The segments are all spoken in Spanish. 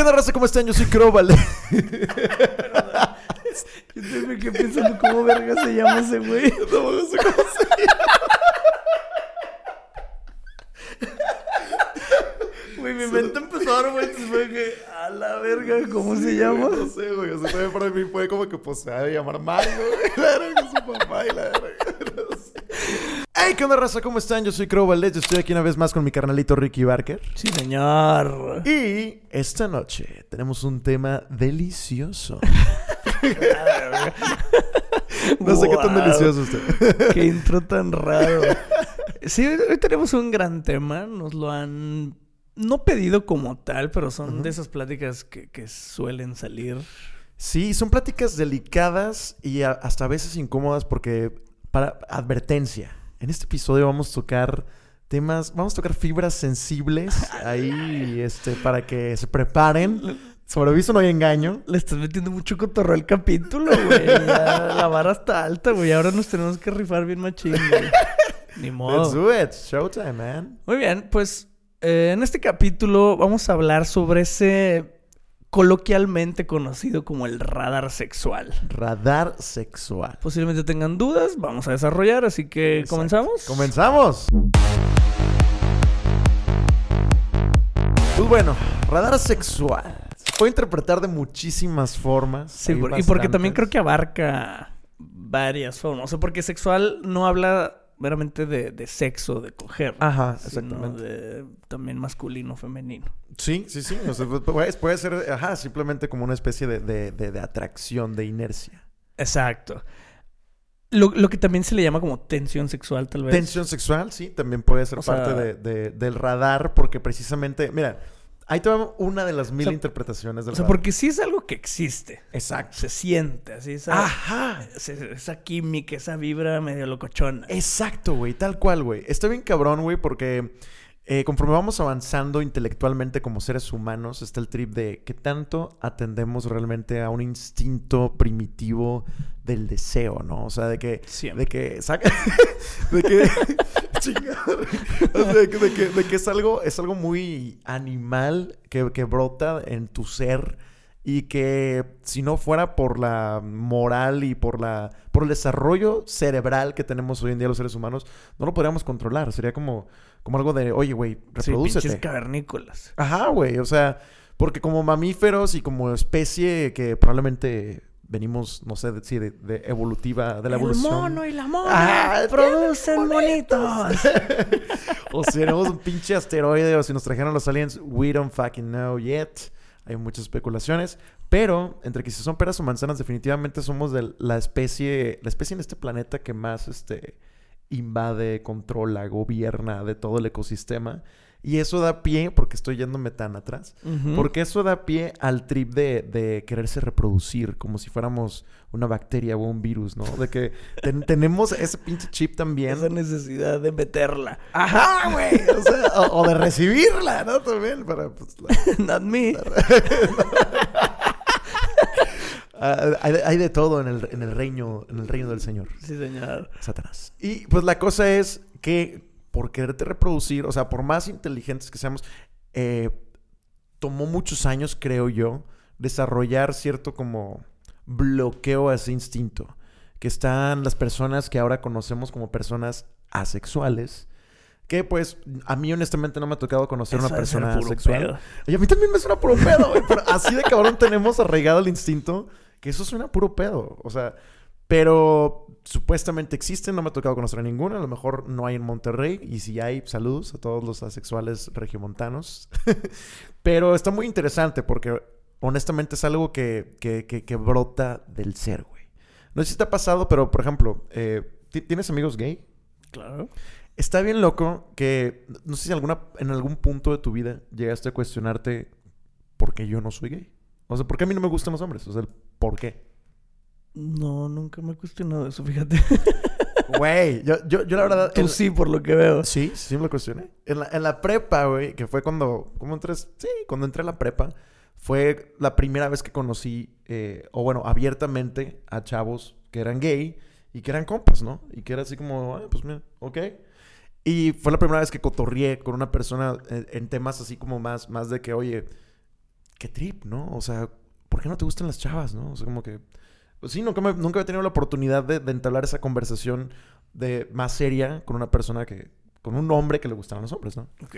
¿qué onda, raza? ¿Cómo están? Yo soy Crowball. Yo me quedé pensando cómo verga se llama ese güey. No, no sé cómo se Güey, mi mente empezó a dar vueltas. Fue que, a la verga, ¿cómo se llama? No sé, güey. O sea, también para mí fue como que pues se ha de llamar Mario, güey. La verga, su papá y la verga. Hey, ¿qué onda, raza? ¿Cómo están? Yo soy Crow Valdez. Estoy aquí una vez más con mi carnalito Ricky Barker. Sí, señor. Y esta noche tenemos un tema delicioso. No sé qué tan delicioso usted. Qué intro tan raro. Sí, hoy tenemos un gran tema. Nos lo han no pedido como tal, pero son de esas pláticas que, que suelen salir. Sí, son pláticas delicadas y a- hasta a veces incómodas porque, para advertencia, en este episodio vamos a tocar temas, vamos a tocar fibras sensibles ahí, este, para que se preparen. Sobre aviso no hay engaño. Le estás metiendo mucho cotorro al capítulo, güey. La vara está alta, güey. Ahora nos tenemos que rifar bien machín, güey. Ni Let's modo. do it. Showtime, man. Muy bien, pues eh, en este capítulo vamos a hablar sobre ese coloquialmente conocido como el radar sexual. Radar sexual. Posiblemente tengan dudas, vamos a desarrollar, así que Exacto. comenzamos. Comenzamos. Pues bueno, radar sexual. Se puede interpretar de muchísimas formas. Sí, y porque también creo que abarca varias formas. O sea, porque sexual no habla meramente de, de sexo, de coger. Ajá, exactamente. de también masculino, femenino. Sí, sí, sí. O sea, puede, puede ser, ajá, simplemente como una especie de, de- de- de atracción, de inercia. Exacto. Lo, lo que también se le llama como tensión sexual, tal vez. Tensión sexual, sí, también puede ser O sea- parte de- de- del radar, porque precisamente, mira, ahí va una de las mil sea, interpretaciones del O sea, porque sí es algo que existe. Exacto. Se siente, así, esa, Ajá. esa química, esa vibra medio locochona. Exacto, güey, tal cual, güey. Está bien cabrón, güey, porque eh, conforme vamos avanzando intelectualmente como seres humanos, está el trip de qué tanto atendemos realmente a un instinto primitivo del deseo, ¿no? O sea, de que... Siempre. De que saca... de que... chingada, o sea, de que, de es algo, es algo muy animal que, que brota en tu ser y que si no fuera por la moral y por la por el desarrollo cerebral que tenemos hoy en día los seres humanos, no lo podríamos controlar. Sería como, como algo de, oye, güey, Sí, reprodúcete. pinches cavernícolas. Ajá, güey. O sea, porque como mamíferos y como especie que probablemente venimos, no sé, de, sí, de, de evolutiva, de la evolución. El mono y la mona Ah, producen monitos. o si tenemos un pinche asteroide o si nos trajeron los aliens, we don't fucking know yet. Hay muchas especulaciones. Pero, entre que si son peras o manzanas, definitivamente somos de la especie, la especie en este planeta que más este, invade, controla, gobierna de todo el ecosistema. Y eso da pie, porque estoy yéndome tan atrás, porque eso da pie al trip de, de quererse reproducir, como si fuéramos una bacteria o un virus, ¿no? De que ten- tenemos ese pinche chip también. Esa necesidad de meterla. Ajá, güey. O, sea, o, o de recibirla, ¿no? También para... Pues, la- Not me. Ah, hay, de- hay de todo en el, en el reino en el reino del Señor, Sí, señor. Satanás. Y pues la cosa es que por quererte reproducir, o sea, por más inteligentes que seamos, eh, tomó muchos años, creo yo, desarrollar cierto como bloqueo a ese instinto. Que están las personas que ahora conocemos como personas asexuales. Que pues a mí honestamente no me ha tocado conocer Eso una persona asexual. Y a mí también me suena puro pedo, güey. Pero así de cabrón tenemos arraigado el instinto que eso suena puro pedo. O sea, pero supuestamente existen, no me ha tocado conocer a ninguno. A lo mejor no hay en Monterrey. Y si hay, saludos a todos los asexuales regiomontanos. pero está muy interesante porque honestamente es algo que, que, que- que brota del ser, güey. No sé si te ha pasado, pero por ejemplo, eh, ¿ti- ¿tienes amigos gay? Claro. Está bien loco que no sé si alguna, en algún punto de tu vida llegaste a cuestionarte por qué yo no soy gay. O sea, ¿por qué a mí no me gustan los hombres? O sea, ¿por qué? No, nunca me he cuestionado eso, fíjate. Güey, yo, yo, yo la verdad... Tú en- sí, por lo que veo. Sí, sí me lo cuestioné. En la, en la prepa, güey, que fue cuando... ¿Cómo entré? Sí, cuando entré a la prepa. Fue la primera vez que conocí, eh, o bueno, abiertamente a chavos que eran gay y que eran compas, ¿no? Y que era así como, ah, pues mira, ok. Y fue la primera vez que cotorrié con una persona en, en temas así como más, más de que, oye, qué trip, ¿no? O sea, ¿por qué no te gustan las chavas, no? O sea, como que... Pues sí, nunca, me, nunca había tenido la oportunidad de, de entablar esa conversación de más seria con una persona que... Con un hombre que le gustaban los hombres, ¿no? Ok.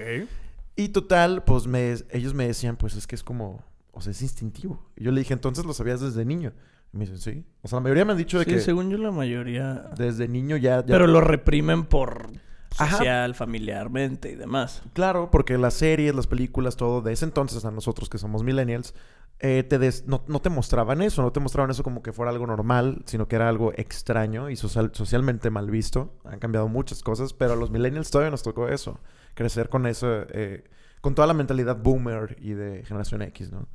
Y total, pues me, ellos me decían, pues es que es como... O sea, es instintivo. Y yo le dije, entonces lo sabías desde niño. Y me dicen, sí. O sea, la mayoría me han dicho de Sí, que según yo la mayoría... desde niño ya... ya Pero lo reprimen por Ajá. social, familiarmente y demás. Claro, porque las series, las películas, todo, de ese entonces a nosotros que somos millennials, eh, te des- no, no te mostraban eso, no te mostraban eso como que fuera algo normal, sino que era algo extraño y social- socialmente mal visto. Han cambiado muchas cosas, pero a los millennials todavía nos tocó eso, crecer con eso, eh, con toda la mentalidad boomer y de generación X, ¿no?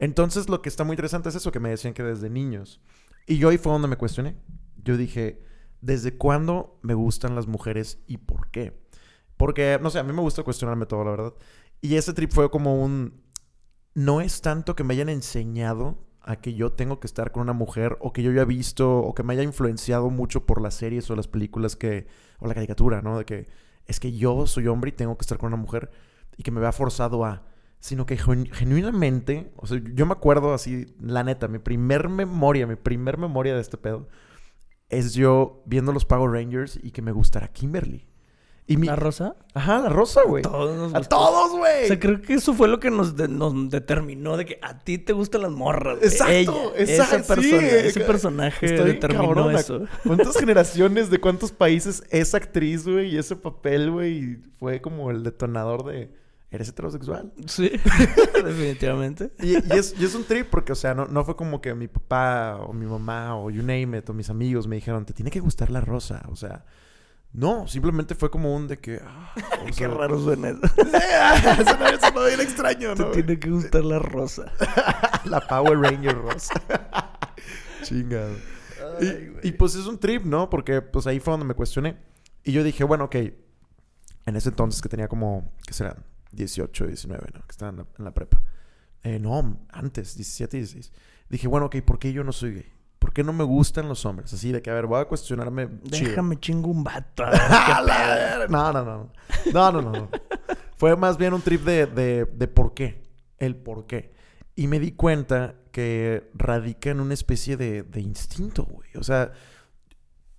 Entonces lo que está muy interesante es eso, que me decían que desde niños. Y yo ahí fue donde me cuestioné. Yo dije, ¿desde cuándo me gustan las mujeres y por qué? Porque, no sé, a mí me gusta cuestionarme todo, la verdad. Y ese trip fue como un... No es tanto que me hayan enseñado a que yo tengo que estar con una mujer o que yo ya he visto o que me haya influenciado mucho por las series o las películas que... o la caricatura, ¿no? De que es que yo soy hombre y tengo que estar con una mujer y que me vea forzado a... Sino que gen- genuinamente, o sea, yo me acuerdo así, la neta, mi primer memoria, mi primer memoria de este pedo es yo viendo los Power Rangers y que me gustara Kimberly. Y mi... ¿La rosa? Ajá, la rosa, güey. Todos nos A gustó. todos, O güey. sea, creo que eso fue lo que nos, de- nos determinó de que a ti te gustan las morras. güey. Exacto, Ella, exacto, Esa persona, sí, ese personaje Estoy determinó cabrona. eso. ¿Cuántas generaciones de cuántos países esa actriz, güey, y ese papel, güey, fue como el detonador de eres heterosexual? Sí, definitivamente. Y, y es, y es un trip porque, o sea, no, no fue como que mi papá o mi mamá o you name it o mis amigos me dijeron, te tiene que gustar la rosa. O sea, no, simplemente fue como un de que... ah, o Qué raro suena eso. no eso no bien extraño, Te ¿no? tiene que gustar la rosa. La Power Ranger rosa. Chingado. Y, y, pues es un trip, ¿no? Porque pues ahí fue donde me cuestioné. Y yo dije, bueno, ok. En ese entonces que tenía como, ¿qué serán? 18, 19, ¿no? Que estaba en la, en la prepa. Eh, no, antes, 17, 16. Dije, bueno, ok, ¿por qué yo no soy gay? ¿Por qué no me gustan los hombres? Así de que, a ver, voy a cuestionarme. Déjame chingo un vato. No, no, no. No, no, no. no. Fue más bien un trip de, de, de por qué. El por qué. Y me di cuenta que radica en una especie de, de instinto, güey. O sea,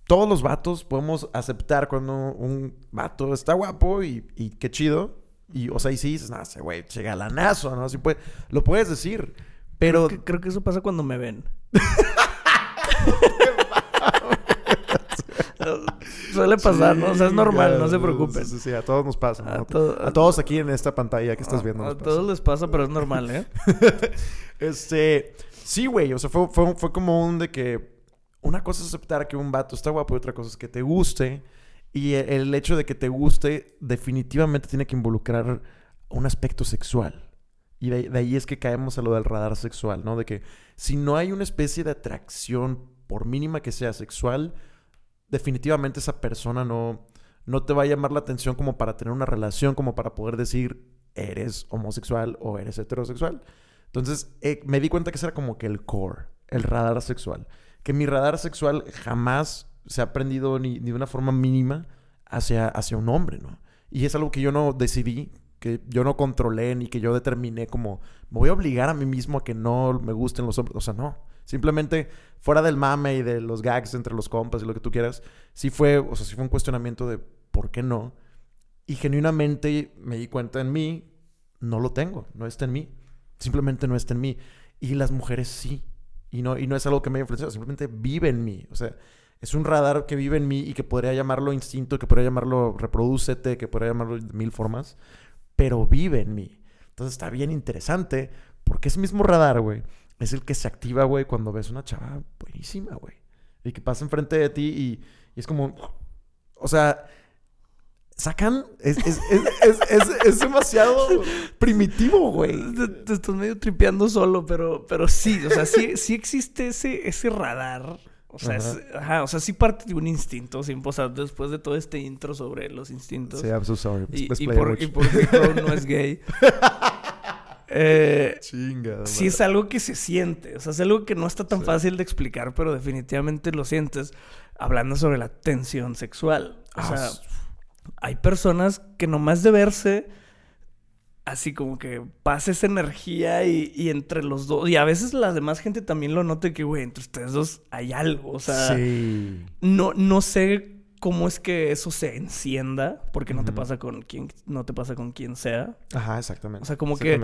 todos los vatos podemos aceptar cuando un vato está guapo y, y qué chido. Y, o sea, y sí dices, no, ese güey, che galanazo, ¿no? Así puede, lo puedes decir. Pero Creo que, creo que eso pasa cuando me ven. Suele pasar, ¿no? O sea, es normal, no se preocupen. Sí, sí, a todos nos pasa. ¿no? A A, to- todos aquí en esta pantalla que estás viendo. A, pasa. todos les pasa, pero es normal, ¿eh? Este, sí, güey, o sea, fue, fue, fue como un de que una cosa es aceptar que un vato está guapo y otra cosa es que te guste. Y el, el hecho de que te guste definitivamente tiene que involucrar un aspecto sexual. Y de, de ahí es que caemos a lo del radar sexual, ¿no? De que si no hay una especie de atracción, por mínima que sea sexual, definitivamente esa persona no, no te va a llamar la atención como para tener una relación, como para poder decir eres homosexual o eres heterosexual. Entonces eh, me di cuenta que ese era como que el core, el radar sexual. Que mi radar sexual jamás se ha aprendido ni, ni de una forma mínima hacia, hacia un hombre, ¿no? Y es algo que yo no decidí, que yo no controlé, ni que yo determiné como, me voy a obligar a mí mismo a que no me gusten los hombres. O sea, no. Simplemente fuera del mame y de los gags entre los compas y lo que tú quieras, sí fue, o sea, sí fue un cuestionamiento de por qué no. Y genuinamente me di cuenta en mí, no lo tengo, no está en mí. Simplemente no está en mí. Y las mujeres sí. Y no, y no es algo que me haya influenciado, simplemente vive en mí. O sea, es un radar que vive en mí y que podría llamarlo instinto, que podría llamarlo reproducete, que podría llamarlo de mil formas, pero vive en mí. Entonces está bien interesante porque ese mismo radar, güey, es el que se activa, güey, cuando ves una chava buenísima, güey. Y que pasa enfrente de ti y, es como, o sea, sacan, es, es, es, es, demasiado primitivo, güey. Te estás medio tripeando solo, pero, pero sí, o sea, sí, sí existe ese, ese radar. O sea, Ajá. es- ajá, o sea, sí parte de un instinto, sin posar después de todo este intro sobre los instintos. Sí, I'm so sorry. y, y por, y por qué Crow no es gay. Eh, Chinga. sí es algo que se siente, o sea, es algo que no está tan Sí. fácil de explicar, pero definitivamente lo sientes hablando sobre la tensión sexual. O Ah, sea, hay personas que nomás de verse así como que pasa esa energía y, y entre los dos. Y a veces la demás gente también lo nota que, güey, entre ustedes dos hay algo. O sea, Sí. no, no sé cómo es que eso se encienda, porque no te pasa con quien, no te pasa con quien sea. Ajá, exactamente. O sea, como que-.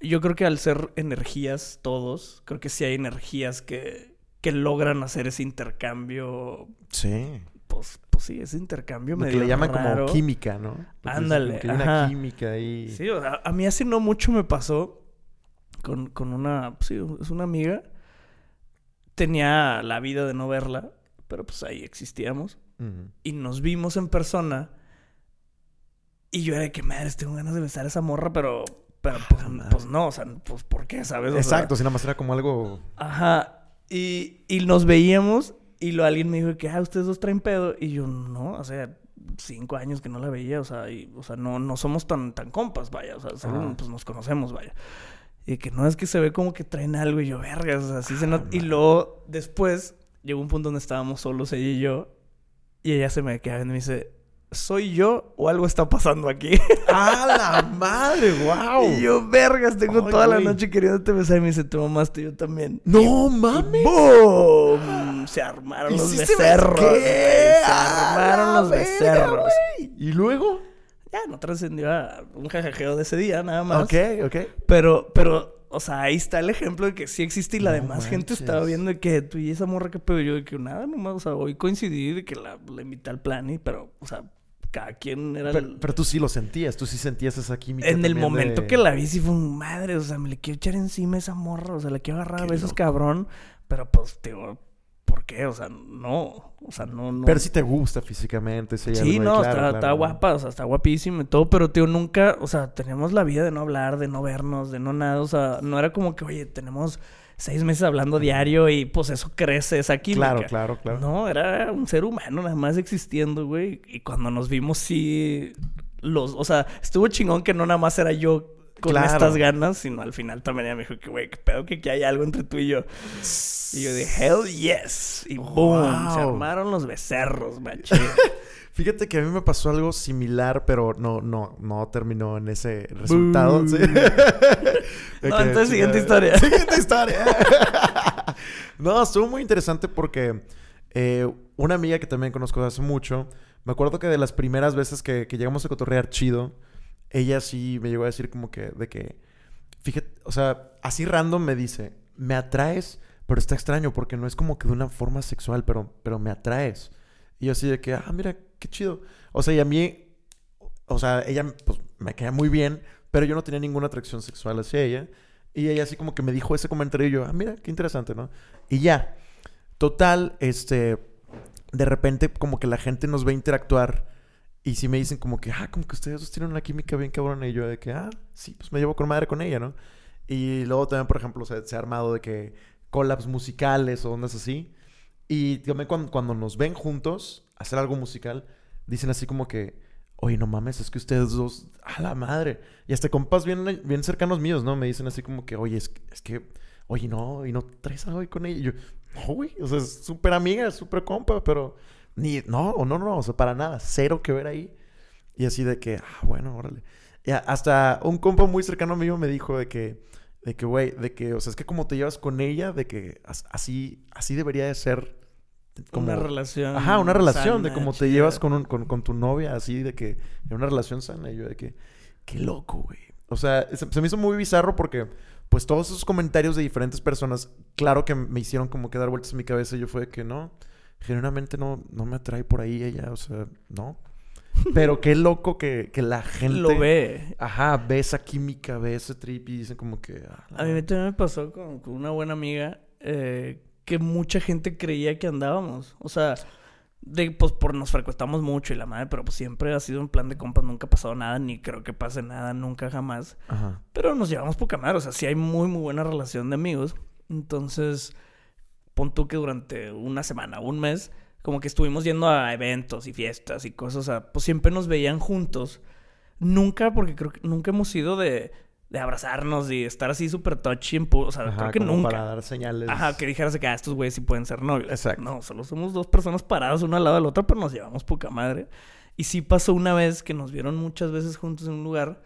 Yo creo que al ser energías todos, creo que sí hay energías que, que logran hacer ese intercambio. Sí. Pues, pues sí, ese intercambio Lo que le llaman raro. como química, ¿no? Porque es Ándale, que hay una ajá. química ahí. Sí, o sea, a mí hace no mucho me pasó con, con una, sí, es una amiga. Tenía la vida de no verla, pero pues ahí existíamos. Y nos vimos en persona. Y yo era de que, madre, tengo ganas de besar a esa morra, pero, pero pues, Ah, pues no, o sea, pues ¿por qué, sabes? O sea, Exacto, si nada más era como algo. Ajá. Y, y nos veíamos y lo, alguien me dijo que, ah, ustedes dos traen pedo. Y yo, no, o sea, cinco años que no la veía, o sea, y, o sea no, no somos tan, tan compas, vaya, o sea, solo, pues nos conocemos, vaya. Y que no es que se ve como que traen algo y yo, vergas, o sea, así se Ah, nota. Y luego, después, llegó un punto donde estábamos solos ella y yo, y ella se me queda viendo y me dice, ¿soy yo o algo está pasando aquí? ¡Ah, la madre! ¡Wow! y yo, vergas, tengo Ay, toda la güey. noche queriéndote besar y me dice, tú mamaste, yo también. ¡No mames! ¡Boom! Se armaron los ¿Hiciste becerros. ¿Qué? güey. Se ¡A armaron los verga, becerros. ¿Y luego? Ya no trascendió a un jajajeo de ese día, nada más. Ok, ok. Pero, pero, o sea, ahí está el ejemplo de que sí existe y la No demás gente estaba viendo de que tú y esa morra que pedo. Yo de que nada, nomás, o sea, hoy coincidí de que la, la invité al plan y, pero, o sea, cada quien era Pero, el... pero tú sí lo sentías, tú sí sentías esa química. En el momento de- que la vi, sí fue un madre, o sea, me le quiero echar encima a esa morra, o sea, la quiero agarrar a loco. cabrón. Pero pues, digo, ¿por qué? O sea, no, o sea, no, no. Pero sí te gusta físicamente. Hay Sí, no, claro, está, claro, está ¿no? guapa, o sea, está guapísima y todo, pero tío, nunca, o sea, teníamos la vida de no hablar, de no vernos, de no nada, o sea, no era como que, oye, tenemos seis meses hablando diario y pues eso crece, esa química. Claro, claro, claro. No, era un ser humano nada más existiendo, güey, y cuando nos vimos sí, los, o sea, estuvo chingón que no nada más era yo con Claro. estas ganas, sino al final también ella me dijo que, güey, qué pedo que aquí hay algo entre tú y yo. Y yo dije, hell yes. Y boom, se armaron los becerros, machín. Fíjate que a mí me pasó algo similar, pero no, no, no terminó en ese resultado. Sí. No, entonces, siguiente historia. Siguiente historia. no, estuvo muy interesante porque eh, una amiga que también conozco hace mucho, me acuerdo que de las primeras veces que, que llegamos a cotorrear chido, ella sí me llegó a decir como que, de que, fíjate, o sea, así random me dice, me atraes, pero está extraño porque no es como que de una forma sexual, pero, pero me atraes. Y yo así de que, ah, mira, qué chido. O sea, y a mí, o sea, ella pues, me caía muy bien, pero yo no tenía ninguna atracción sexual hacia ella. Y ella así como que me dijo ese comentario y yo, ah, mira, qué interesante, ¿no? Y ya. Total, este, de repente como que la gente nos ve interactuar y si me dicen como que, ah, como que ustedes dos tienen una química bien cabrona y yo de que, ah, sí, pues me llevo con madre con ella, ¿no? Y luego también, por ejemplo, se, se ha armado de que collabs musicales o ondas así. Y también cuando, cuando nos ven juntos hacer algo musical, dicen así como que, oye, no mames, es que ustedes dos, a la madre. Y hasta compas bien, bien cercanos míos, ¿no? Me dicen así como que, oye, es, es que, oye, no, y no traes algo ahí con ella. Y yo, no, güey, o sea, es súper amiga, súper compa, pero ni, no, o no, no, o sea, para nada, cero que ver ahí. Y así de que, ah, bueno, órale. Y hasta un compa muy cercano mío me dijo de que, de que, güey, de que, o sea, es que como te llevas con ella, de que as- así, así debería de ser. Como, una relación. Ajá, una relación de cómo te llevas con, un- con, con tu novia, así de que en una relación sana. Y yo de que, qué loco, güey. O sea, se, se me hizo muy bizarro porque, pues, todos esos comentarios de diferentes personas, claro que me hicieron como que dar vueltas en mi cabeza. Y yo fue de que no, genuinamente no, no me atrae por ahí ella, o sea, no. Pero qué loco que, que la gente... Lo ve. Ajá, ve esa química, ve ese trip y dicen como que... ah, A mí también me pasó con, con una buena amiga eh, que mucha gente creía que andábamos. O sea, de, pues por nos frecuentamos mucho y la madre, pero pues siempre ha sido un plan de compas, nunca ha pasado nada, ni creo que pase nada, nunca jamás. Ajá. Pero nos llevamos poca madre, o sea, sí hay muy, muy buena relación de amigos. Entonces, pon tú que durante una semana, un mes, como que estuvimos yendo a eventos y fiestas y cosas, o sea, pues siempre nos veían juntos. Nunca, porque creo que nunca hemos sido de, de abrazarnos y estar así súper touchy O sea, Ajá, creo que como nunca. para dar señales. Ajá, que dijeras que ah, estos güeyes sí pueden ser novios. Exacto. No, solo somos dos personas paradas una al lado de la otra, pero nos llevamos poca madre. Y sí pasó una vez que nos vieron muchas veces juntos en un lugar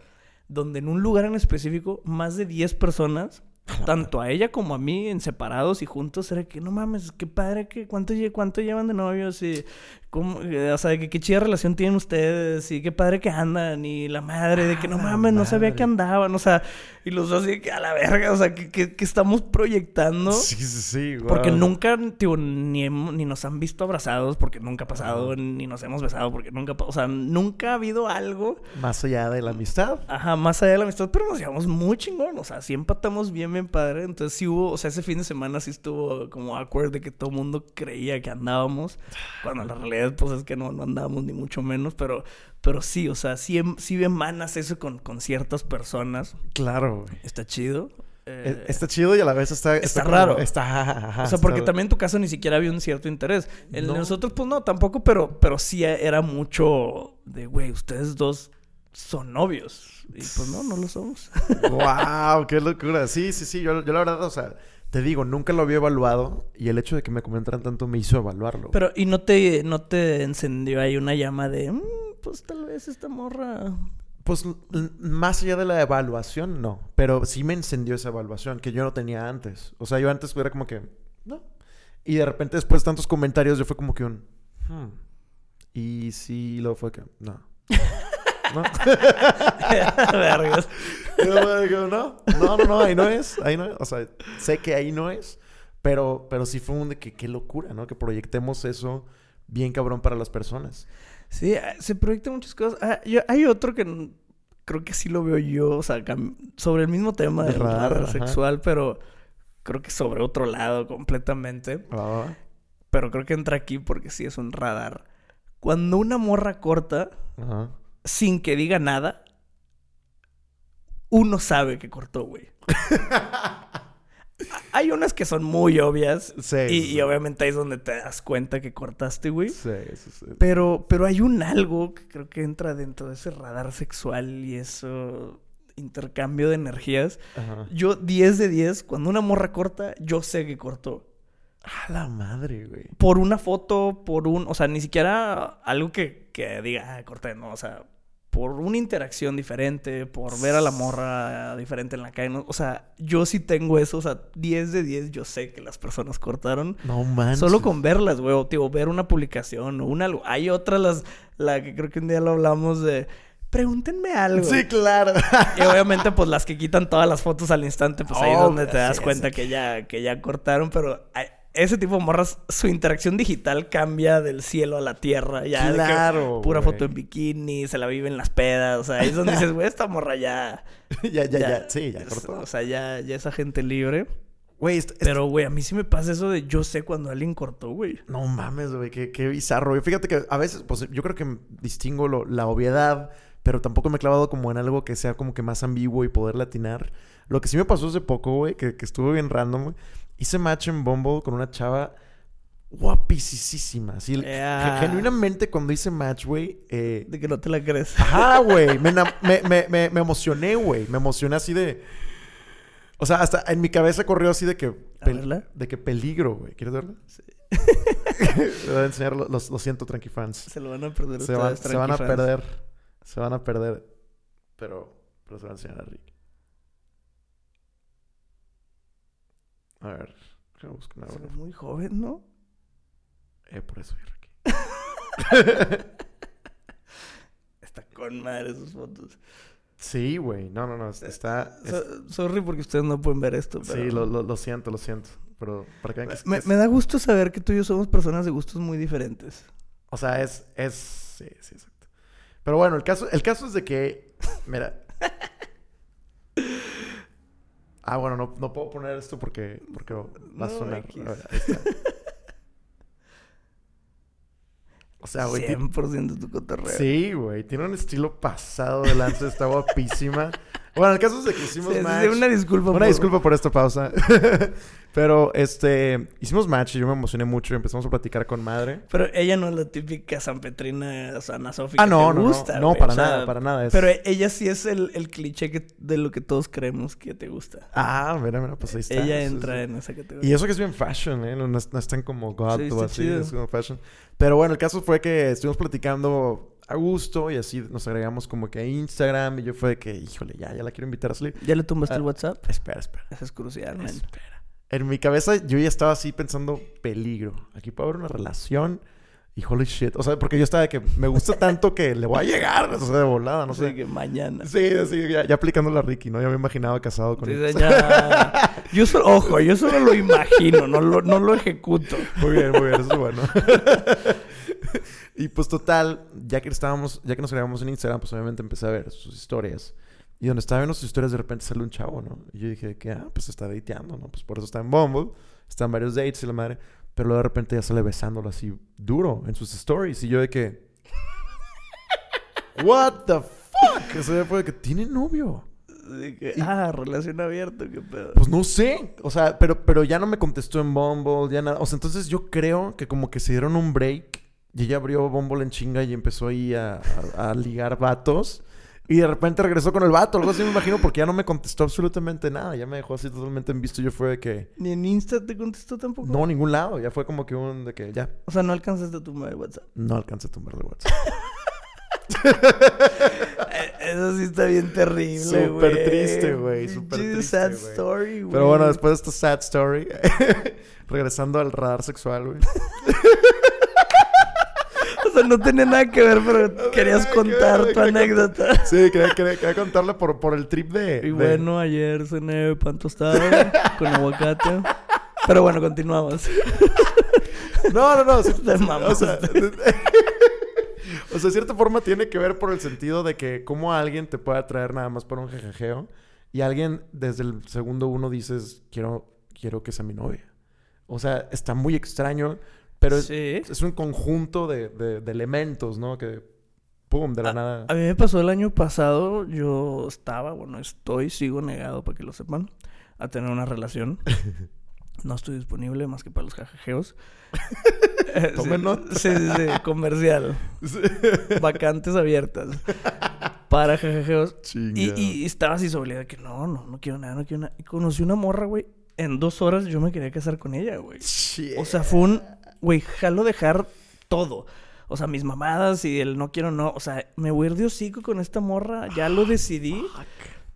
donde en un lugar en específico, más de 10 personas, tanto a ella como a mí, en separados y juntos, era que no mames, qué padre, que cuánto, cuánto llevan de novios y cómo, eh, o sea, que qué chida relación tienen ustedes y qué padre que andan y la madre de que no Ah, mames, no sabía madre. que andaban, o sea, y los dos así que a la verga, o sea, que, que, que estamos proyectando. Sí, sí, sí. Porque wow. nunca, tío, ni, ni nos han visto abrazados, porque nunca ha pasado, ni nos hemos besado, porque nunca, o sea, nunca ha habido algo, Más allá de la amistad. ajá, más allá de la amistad, pero nos llevamos muy chingón, o sea, sí empatamos bien, bien padre, entonces sí hubo, o sea, ese fin de semana sí estuvo como awkward de que todo el mundo creía que andábamos, cuando la realidad, pues es que no, no andábamos ni mucho menos, pero, pero sí, o sea, sí, sí emanas eso con, con ciertas personas, Claro, güey. está chido. Eh, eh, Está chido y a la vez está... está raro. Está... ajá, O sea, porque está- también en tu caso ni siquiera había un cierto interés. En No. nosotros, pues no, tampoco, pero, pero sí era mucho de, güey, ustedes dos son novios. Y pues no, no lo somos. ¡Wow! ¡Qué locura! Sí, sí, sí. Yo, yo la verdad, o sea, te digo, nunca lo había evaluado y el hecho de que me comentaran tanto me hizo evaluarlo. Pero, ¿y no te, no te encendió ahí una llama de, "Mm, pues tal vez esta morra... Pues más allá de la evaluación, no. Pero sí me encendió esa evaluación que yo no tenía antes. O sea, yo antes era como que, no. Y de repente después de tantos comentarios yo fue como que un, "Hmm". Y sí, luego fue que, no. ¿No? Vergas. No, no, no, no, ahí no es, ahí no es. O sea, sé que ahí no es, pero, pero sí fue un de que qué locura, ¿no? Que proyectemos eso bien cabrón para las personas. Sí, ah, se proyectan muchas cosas. Ah, yo- hay otro que creo que sí lo veo yo, o sea, sobre el mismo tema De radar, sexual, pero creo que sobre otro lado completamente. Ah, Pero creo que entra aquí porque sí es un radar. Cuando una morra corta, ajá. Sin que diga nada, uno sabe que cortó, güey. Hay unas que son muy obvias. Sí, y, sí. y obviamente ahí es donde te das cuenta que cortaste, güey. Sí, sí, sí. Pero, pero hay un algo que creo que entra dentro de ese radar sexual y eso intercambio de energías. Ajá. Yo 10 de 10, cuando una morra corta, yo sé que cortó. A la madre, güey. por una foto, por un, o sea, ni siquiera algo que, que diga, ah, corté, no, o sea, por una interacción diferente, por ver a la morra diferente en la calle, ¿no? o sea, yo sí tengo eso, o sea, 10 de 10 yo sé que las personas cortaron. No manches. Solo con verlas, güey, o tío, ver una publicación o una... Hay otras, las, la que creo que un día lo hablamos de... Pregúntenme algo. Sí, claro. Y obviamente, pues las que quitan todas las fotos al instante, pues ahí es Oh, donde te das cuenta que ya, que ya cortaron, pero ay, ese tipo de morras, su interacción digital cambia del cielo a la tierra. Ya Claro, pura foto en bikini, se la vive en las pedas. O sea, ahí es donde dices, güey, esta morra ya. ya, ya, ya. Sí, ya cortó. O sea, ya, ya es agente libre. Güey, Pero, güey, a mí sí me pasa eso de yo sé cuando alguien cortó, güey. No mames, güey, qué, qué bizarro. güey. Fíjate que a veces, pues yo creo que distingo lo- la obviedad, pero tampoco me he clavado como en algo que sea como que más ambiguo y poder latinar. Lo que sí me pasó hace poco, güey, que, que estuvo bien random, güey. Hice match en Bumble con una chava guapísima. Así, Ya. ge- genuinamente cuando hice match, güey, eh, De que no te la crees. Ajá, güey. Me, me, me, me, emocioné, güey. Me emocioné así de. O sea, hasta en mi cabeza corrió así de que. Pel- de que peligro, güey. ¿Quieres verla? Sí. Le voy a enseñar. Lo, siento, Tranqui fans. Se lo van a perder Se van, se van a perder. Se van a perder. Pero. Pero se va a enseñar a Rick. A ver. Buscar una hora. muy joven, ¿no? Eh, por eso vi Ricky. Está con madre sus fotos. Sí, güey. No, no, no. Está. es- So- sorry porque ustedes no pueden ver esto, pero... Sí, lo, lo, lo siento, lo siento. Pero para que Me, me da gusto saber que tú y yo somos personas de gustos muy diferentes. O sea, es, es, sí, sí, exacto. Pero bueno, el caso, el caso es de que, mira. Ah, bueno, no, no puedo poner esto porque, porque va a sonar. X. A ver, ahí está. O sea, güey. ti- 100% tu cotorreo. Sí, güey. Tiene un estilo pasado de lanza. Está guapísima. Bueno, el caso es de que hicimos Sí, match. una disculpa. Una por- disculpa por esta pausa. Pero, este, hicimos match y yo me emocioné mucho y empezamos a platicar con madre. Pero ella no es la típica sanpetrina Ana Sofía Ah, que no, te no, no. gusta, No, güey. para O sea, nada, para nada. Es... Pero ella sí es el, el cliché que- de lo que todos creemos que te gusta. Ah, mira, mira, pues ahí está. ella Sí, entra en esa categoría. Y eso que es bien fashion, ¿eh? No, no no es tan como God Sí, o así, chido. es como fashion. Pero bueno, el caso fue que estuvimos platicando a gusto y así nos agregamos como que a Instagram y yo fue de que, híjole, ya, ya la quiero invitar a salir. ¿Ya le tumbaste Ah, el WhatsApp? Espera, espera. Eso es crucial, man. Espera. En mi cabeza yo ya estaba así pensando, peligro. Aquí puede haber una relación y holy shit. O sea, porque yo estaba de que me gusta tanto que le voy a llegar, o sea, de volada, no Así sé. que mañana. Sí, sí, ya, ya aplicando la Ricky, ¿no? Ya me imaginaba casado con Dice, él. ya. Yo solo, ojo, yo solo lo imagino, no lo, no lo ejecuto. Muy bien, muy bien, eso es bueno. y pues total, ya que estábamos, ya que nos grabamos en Instagram, pues obviamente empecé a ver sus historias. Y donde estaba viendo sus historias, de repente sale un chavo, ¿no? Y yo dije que, ah, pues está dateando, ¿no? Pues por eso está en Bumble, está en varios dates y la madre. Pero luego de repente ya sale besándolo así duro en sus stories. Y yo de que, what the fuck? O sea, fue de que tiene novio. Que, ah, relación abierta, qué pedo. Pues no sé. O sea, pero, pero ya no me contestó en Bumble, ya nada. O sea, entonces yo creo que como que se dieron un break y ella abrió Bumble en chinga y empezó ahí a, a- a ligar vatos. Y de repente regresó con el vato, algo así me imagino, porque ya no me contestó absolutamente nada. Ya me dejó así totalmente en visto. Yo fue de que, Ni en Insta te contestó tampoco. no, ningún lado. Ya fue como que un, de que ya, O sea, no alcanzaste a tumbar el WhatsApp. no alcancé a tumbarle WhatsApp. Eh, Eso sí está bien terrible, güey. Súper triste, güey, súper triste, sad güey. story, güey. Pero bueno, después de esta sad story, regresando al radar sexual, güey. Sea, no tenía nada que ver, pero querías ver, contar tu quería anécdota. Sí, quería, quería- quería contarle por, por el trip de... Y de- bueno, ayer cené pan tostado con aguacate. Pero bueno, continuamos. No, no, no. sí, Te o, sea, o sea, de cierta forma tiene que ver por el sentido de que como alguien te puede atraer nada más por un jejejeo y alguien desde el segundo uno dices, quiero, quiero que sea mi novia. O sea, está muy extraño, pero es, sí. es un conjunto de, de- de elementos, ¿no? Que, pum, de la nada. A mí me pasó el año pasado, yo estaba, bueno, estoy, sigo negado para que lo sepan, a tener una relación. No estoy disponible más que para los jajajeos. Eh, sí. Sí, sí, sí, comercial. Vacantes abiertas. Para jajajeos. Y, y estaba así sobre de que no, no, no quiero nada, no quiero nada. Y conocí una morra, güey. En dos horas yo me quería casar con ella, güey. Shit. O sea, fue un, güey, jalo dejar todo. O sea, mis mamadas y el no quiero no. O sea, me voy a ir de hocico con esta morra. Ya lo decidí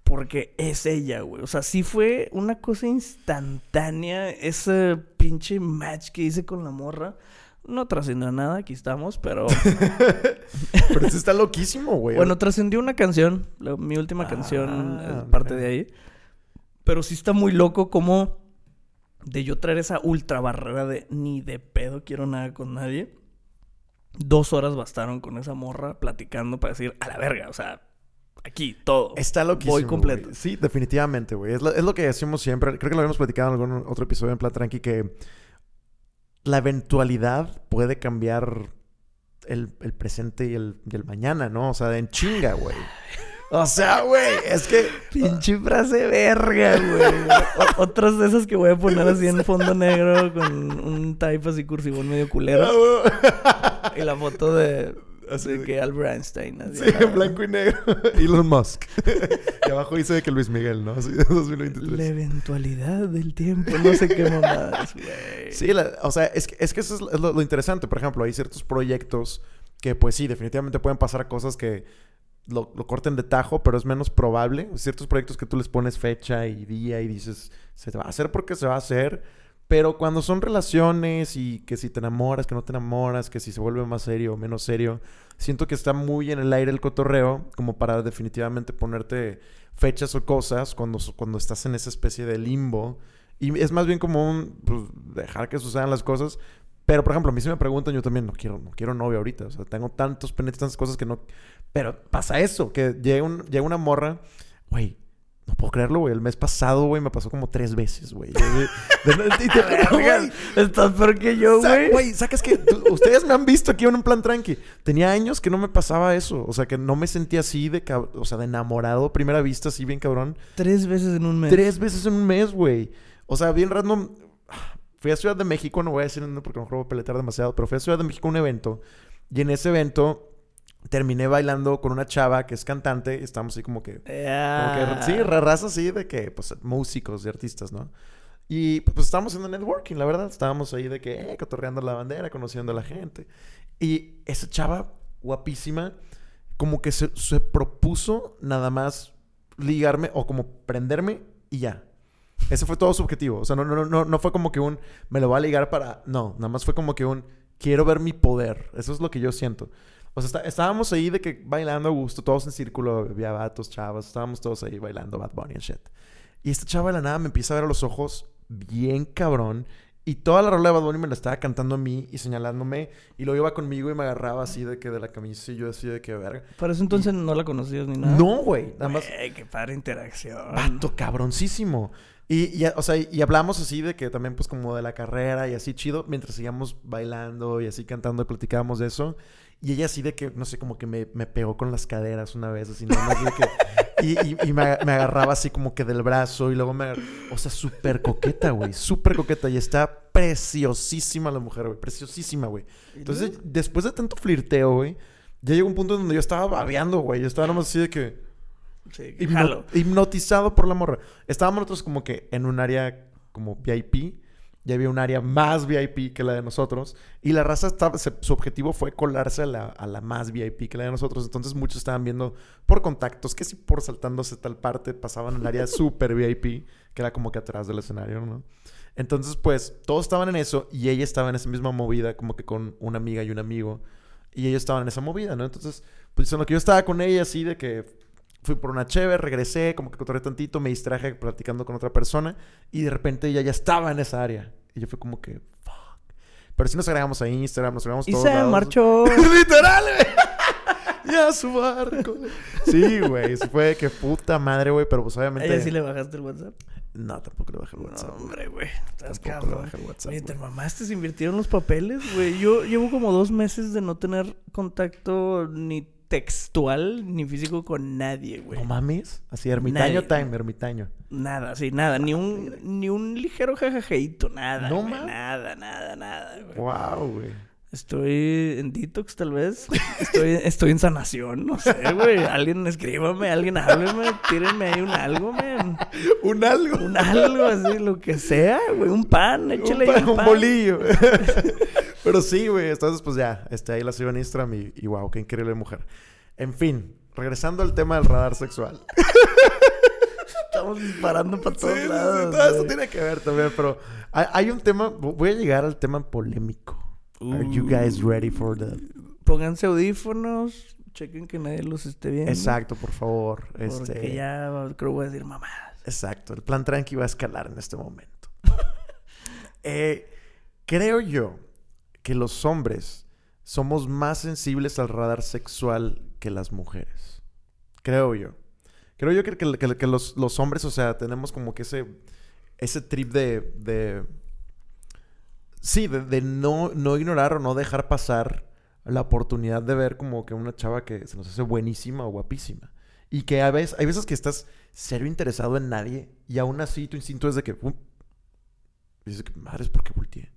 porque es ella, güey. O sea, sí fue una cosa instantánea. Ese pinche match que hice con la morra. No trascendió nada, aquí estamos, pero... Pero sí está loquísimo, güey. bueno, trascendió una canción. la- mi última Ah, canción es mira. parte de ahí. Pero sí está muy loco como de yo traer esa ultra barrera de ni de pedo quiero nada con nadie. Dos horas bastaron con esa morra platicando para decir a la verga, o sea, aquí todo. Está loquísimo. Voy completo. güey. Sí, definitivamente, güey. Es lo, es lo que decimos siempre. Creo que lo habíamos platicado en algún otro episodio en Plan Tranqui que la eventualidad puede cambiar el, el presente y el, y el mañana, ¿no? O sea, en chinga, güey. O sea, güey, es que... Pinche frase verga, güey. Otras de esas que voy a poner así en fondo negro con un type así cursivón medio culero. Y la foto de, Así de que Albert Einstein. así, Sí, ah, en blanco y negro. Elon Musk. y abajo dice de que Luis Miguel, ¿no? Así de 2023. La eventualidad del tiempo, no sé qué mamadas, güey. Sí, la- o sea, es que, es que eso es, lo- es lo, lo interesante. Por ejemplo, hay ciertos proyectos que, pues sí, definitivamente pueden pasar cosas que lo, lo corten de tajo, pero es menos probable. Ciertos proyectos que tú les pones fecha y día y dices, se va a hacer porque se va a hacer. Pero cuando son relaciones y que si te enamoras, que no te enamoras, que si se vuelve más serio o menos serio, siento que está muy en el aire el cotorreo como para definitivamente ponerte fechas o cosas cuando, cuando estás en esa especie de limbo. Y es más bien como un pues, dejar que sucedan las cosas. Pero, por ejemplo, a mí si me preguntan, yo también no quiero, no quiero novia ahorita. O sea, tengo tantos pendientes, tantas cosas que no. Pero pasa eso, que llega, un- llega una morra, güey. No puedo creerlo, güey. El mes pasado, güey, me pasó como tres veces, güey. Y te- Estás peor que yo, güey. Güey, sacas que tú- ustedes me han visto aquí en un plan tranqui. Tenía años que no me pasaba eso. O sea, que no me sentía así de, o sea, de enamorado, primera vista, así bien cabrón. Tres veces en un mes. Tres veces en un mes, güey. O sea, bien random. Fui a Ciudad de México, no voy a decir porque no a peletar demasiado, pero fui a Ciudad de México a un evento. Y en ese evento terminé bailando con una chava que es cantante. Estamos así como que como Ah. que, sí, ra- raza así de que, pues, músicos y artistas, ¿no? Y pues estábamos haciendo networking, la verdad. Estábamos ahí de que, eh, cotorreando la bandera, conociendo a la gente. Y esa chava, guapísima, como que se, se propuso nada más ligarme o como prenderme y ya. Ese fue todo su objetivo. O sea, no, no, no, no fue como que un me lo voy a ligar para. No, nada más fue como que un quiero ver mi poder. Eso es lo que yo siento. O sea, está- estábamos ahí de que bailando a gusto, todos en círculo, había vatos, chavas, estábamos todos ahí bailando Bad Bunny and shit. Y esta chava de la nada me empieza a ver a los ojos bien cabrón. Y toda la rola de Bad Bunny me la estaba cantando a mí y señalándome. Y luego iba conmigo y me agarraba así de que de la camisa y yo así de que verga. Para eso entonces no la conocías ni nada. No, güey. Nada más Güey, qué padre interacción. Vato cabroncísimo. Y, y, o sea, y hablamos así de que también, pues, como de la carrera y así chido, mientras seguíamos bailando y así cantando y platicábamos de eso. Y ella así de que, no sé, como que me, me pegó con las caderas una vez, así nada más de que... Y, y- y me, me agarraba así como que del brazo y luego me... agar- O sea, súper coqueta, güey. Súper coqueta. Y está preciosísima la mujer, güey. Preciosísima, güey. Entonces, después de tanto flirteo, güey, ya llegó un punto donde yo estaba babeando, güey. Yo estaba nomás así de que... Sí, Hipno- hipnotizado por la morra. Estábamos nosotros como que en un área como VIP. Ya había un área más VIP que la de nosotros. Y la raza estaba... se- su objetivo fue colarse a la, a la más VIP que la de nosotros. Entonces muchos estaban viendo por contactos. Que si por saltándose tal parte pasaban al área super VIP. Que era como que atrás del escenario, ¿no? Entonces pues todos estaban en eso. Y ella estaba en esa misma movida como que con una amiga y un amigo. Y ellos estaban en esa movida, ¿no? Entonces pues en lo que yo estaba con ella así de que fui por una chévere, regresé, como que cotorré tantito, me distraje platicando con otra persona y de repente ella ya estaba en esa área. Y yo fue como que, fuck. Pero sí nos agregamos a Instagram, nos agregamos Y todos se lados. marchó. Literal, güey. ya su barco. Sí, güey. sí Fue que puta madre, güey. Pero pues ¿A obviamente. ella sí le bajaste el WhatsApp? No, tampoco le bajé el No, WhatsApp. güey. hombre, güey. Estás Tampoco le cabrón. bajé el WhatsApp. Oye, te mamaste, se invirtieron los papeles, güey. Yo llevo como dos meses de no tener contacto ni textual ni físico con nadie, güey. No mames. Así, ermitaño Nadie. time, ermitaño. Nada, sí, nada. Ni un, ni un ligero jajajeito, nada. No mames. Nada, nada, nada, güey. Wow, güey. Estoy en detox, tal vez. Estoy, estoy en sanación, no sé, güey. Alguien escríbame, alguien hábleme, tírenme ahí un algo, man. Un algo. Un algo así, lo que sea, güey. Un pan, échale un, un un pan. bolillo. Pero sí, güey. Entonces, pues ya, este, ahí la sigo en Instagram y, y wow, qué increíble mujer. En fin, regresando al tema del radar sexual. Estamos disparando para todos sí, sí, lados. todo eso tiene que ver también, pero hay, hay un tema, voy a llegar al tema polémico. Are you guys ready for that? Pónganse audífonos, chequen que nadie los esté viendo. Exacto, por favor. Porque Este, ya creo voy a decir mamadas. Exacto, el plan tranqui va a escalar en este momento. Eh, creo yo que los hombres somos más sensibles al radar sexual que las mujeres. Creo yo. Creo yo que, los, hombres, o sea, tenemos como que ese, ese trip de... de sí, de, no, no ignorar o no dejar pasar la oportunidad de ver como que una chava que se nos hace buenísima o guapísima. Y que a veces, hay veces que estás cero interesado en nadie y aún así tu instinto es de que... "Um", y dices que, madres, ¿por qué volteé?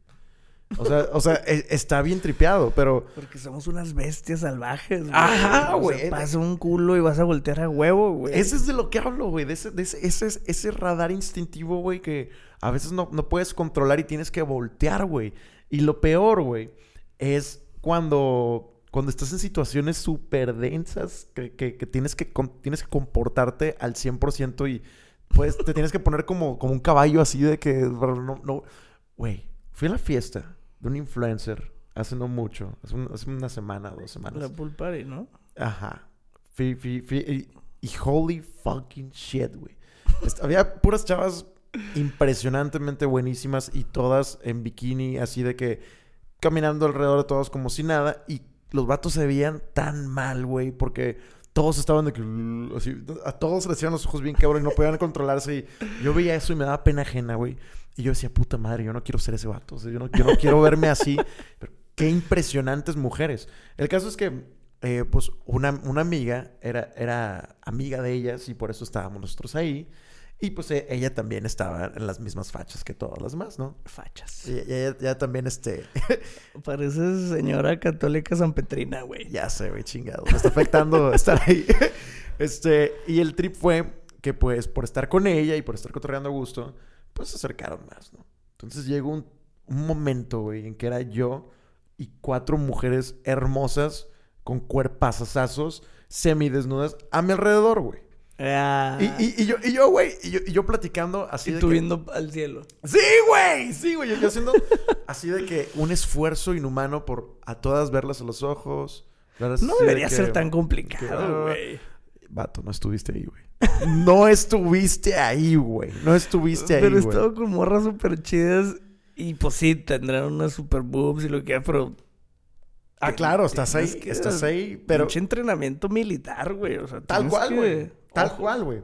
O sea, o sea, e- está bien tripeado, pero... Porque somos unas bestias salvajes, güey. Ajá, O sea, güey. pasa un culo y vas a voltear a huevo, güey. Ese es de lo que hablo, güey. De ese, de ese, ese, es- ese radar instintivo, güey, que a veces no, no puedes controlar y tienes que voltear, güey. Y lo peor, güey, es cuando, cuando estás en situaciones súper densas que, que- que tienes, que tienes que comportarte al 100% y pues te tienes que poner como, como un caballo así de que... No, no. Güey, fui a la fiesta de un influencer hace no mucho, hace, un- hace una semana, dos semanas. La pool party, ¿no? Ajá. Fui, fui, fui, y, y holy fucking shit, güey. Había puras chavas impresionantemente buenísimas y todas en bikini, así de que caminando alrededor de todos como si nada. Y los vatos se veían tan mal, güey, porque todos estaban de que. A todos les hacían los ojos bien cabrón y no podían controlarse. Y yo veía eso y me daba pena ajena, güey. Y yo decía, puta madre, yo no quiero ser ese vato. O sea, yo, no, yo no quiero verme así. Pero qué impresionantes mujeres. El caso es que, eh, pues, una, una amiga era, era amiga de ellas y por eso estábamos nosotros ahí. Y pues e- ella también estaba en las mismas fachas que todas las demás, ¿no? Fachas. Y ella, ella también, este, Pareces señora católica sanpetrina, güey. ya sé, güey, chingado. Me está afectando estar ahí. Este, y el trip fue que, pues, por estar con ella y por estar cotorreando a gusto, pues se acercaron más, ¿no? Entonces llegó un, un momento, güey, en que era yo y cuatro mujeres hermosas con cuerpazazazos, semidesnudas a mi alrededor, güey. Ah. Y, y- y yo, y yo, güey, y yo, y yo platicando así Y de tú que- viendo al cielo. Sí, güey, sí, güey. Yo, yo haciendo así de que un esfuerzo inhumano por a todas verlas a los ojos. No de debería que- ser tan complicado, güey. Vato, no estuviste ahí, güey. No estuviste ahí, güey. No estuviste ahí, Pero he güey. estado con morras súper chidas. Y pues sí, tendrán unas super boobs y lo que sea, pero. Ah, claro, estás ahí, que- estás ahí, pero Pinche entrenamiento militar, güey. O sea, tal cual, que- güey. Tal Ojo. cual, güey.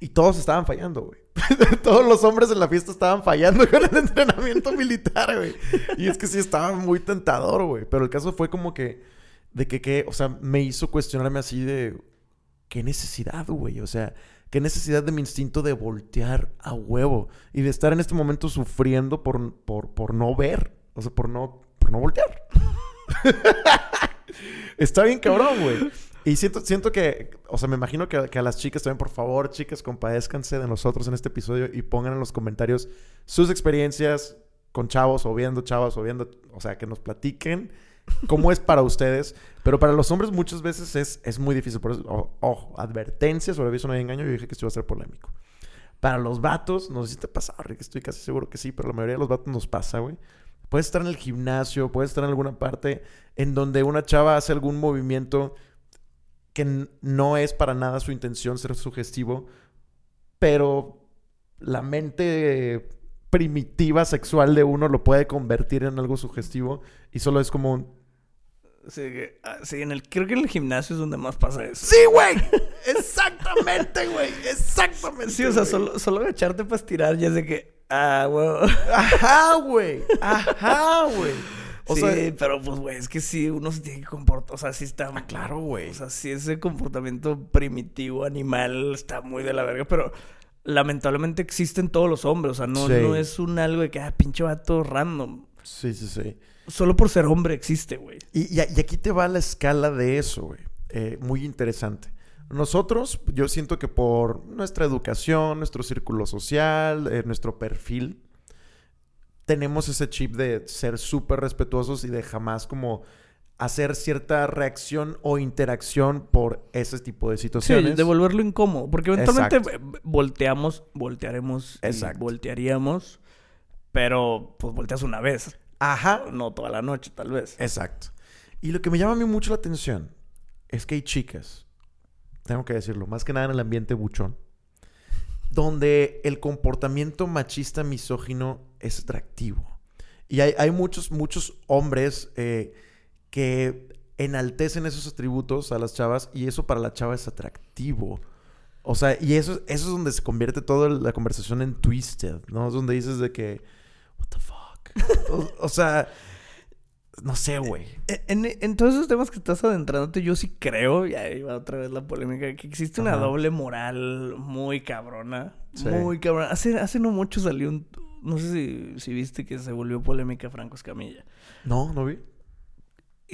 Y todos estaban fallando, güey. todos los hombres en la fiesta estaban fallando con el entrenamiento militar, güey. Y es que sí estaba muy tentador, güey. Pero el caso fue como que, de que, que, o sea, me hizo cuestionarme así de, ¿qué necesidad, güey? O sea, ¿qué necesidad de mi instinto de voltear a huevo? Y de estar en este momento sufriendo por, por, por no ver. O sea, por no, por no voltear. Está bien cabrón, güey. Y siento, siento que, o sea, me imagino que, a las chicas también, por favor, chicas, compadézcanse de nosotros en este episodio y pongan en los comentarios sus experiencias con chavos o viendo chavos o viendo, o sea, que nos platiquen cómo es para ustedes. Pero para los hombres muchas veces es, es muy difícil. Por eso, ojo, advertencia sobre aviso no hay engaño. Yo dije que esto iba a ser polémico. Para los vatos, no sé si te pasa, Rick, estoy casi seguro que sí, pero la mayoría de los vatos nos pasa, güey. Puedes estar en el gimnasio, puedes estar en alguna parte en donde una chava hace algún movimiento que no es para nada su intención ser sugestivo, pero la mente primitiva sexual de uno lo puede convertir en algo sugestivo y solo es como un... Sí, ah, sí, en el, creo que en el gimnasio es donde más pasa eso. ¡Sí, güey! Exactamente, güey. Exactamente. Sí, o sea, solo, solo agacharte para estirar ya es de que. Ah, güey. Ajá, güey. Ajá, güey. O sí, sea, pero pues, güey, es que sí, uno se tiene que comportar. O sea, sí está. Ah, claro, güey. O sea, sí, ese comportamiento primitivo, animal, está muy de la verga, pero lamentablemente existen todos los hombres. O sea, no, Sí. no es un algo de que, ah, pinche vato random. sí, sí, sí. Solo por ser hombre existe, güey. Y, y aquí te va la escala de eso, güey. Eh, muy interesante. Nosotros, yo siento que por nuestra educación, nuestro círculo social, eh, nuestro perfil, tenemos ese chip de ser súper respetuosos y de jamás como hacer cierta reacción o interacción por ese tipo de Sí, situaciones. devolverlo incómodo. Porque eventualmente Exacto. volteamos, voltearemos, y Exacto. voltearíamos, pero pues volteas una vez, Ajá. no toda la noche, tal vez. Exacto. Y lo que me llama a mí mucho la atención es que hay chicas, tengo que decirlo, más que nada en el ambiente buchón, donde el comportamiento machista misógino es atractivo. Y hay, hay muchos, muchos hombres eh, que enaltecen esos atributos a las chavas y eso para la chava es atractivo. O sea, y eso, eso es donde se convierte toda la conversación en twisted, ¿no? Es donde dices de que, what the fuck. o, o sea, no sé, güey. En, en todos esos temas que estás adentrándote, yo sí creo, y ahí va otra vez la polémica, que existe una Ajá. doble moral muy cabrona. Sí. Muy cabrona. Hace, hace no mucho salió un... No sé si, si viste que se volvió polémica Franco Escamilla. No, no vi.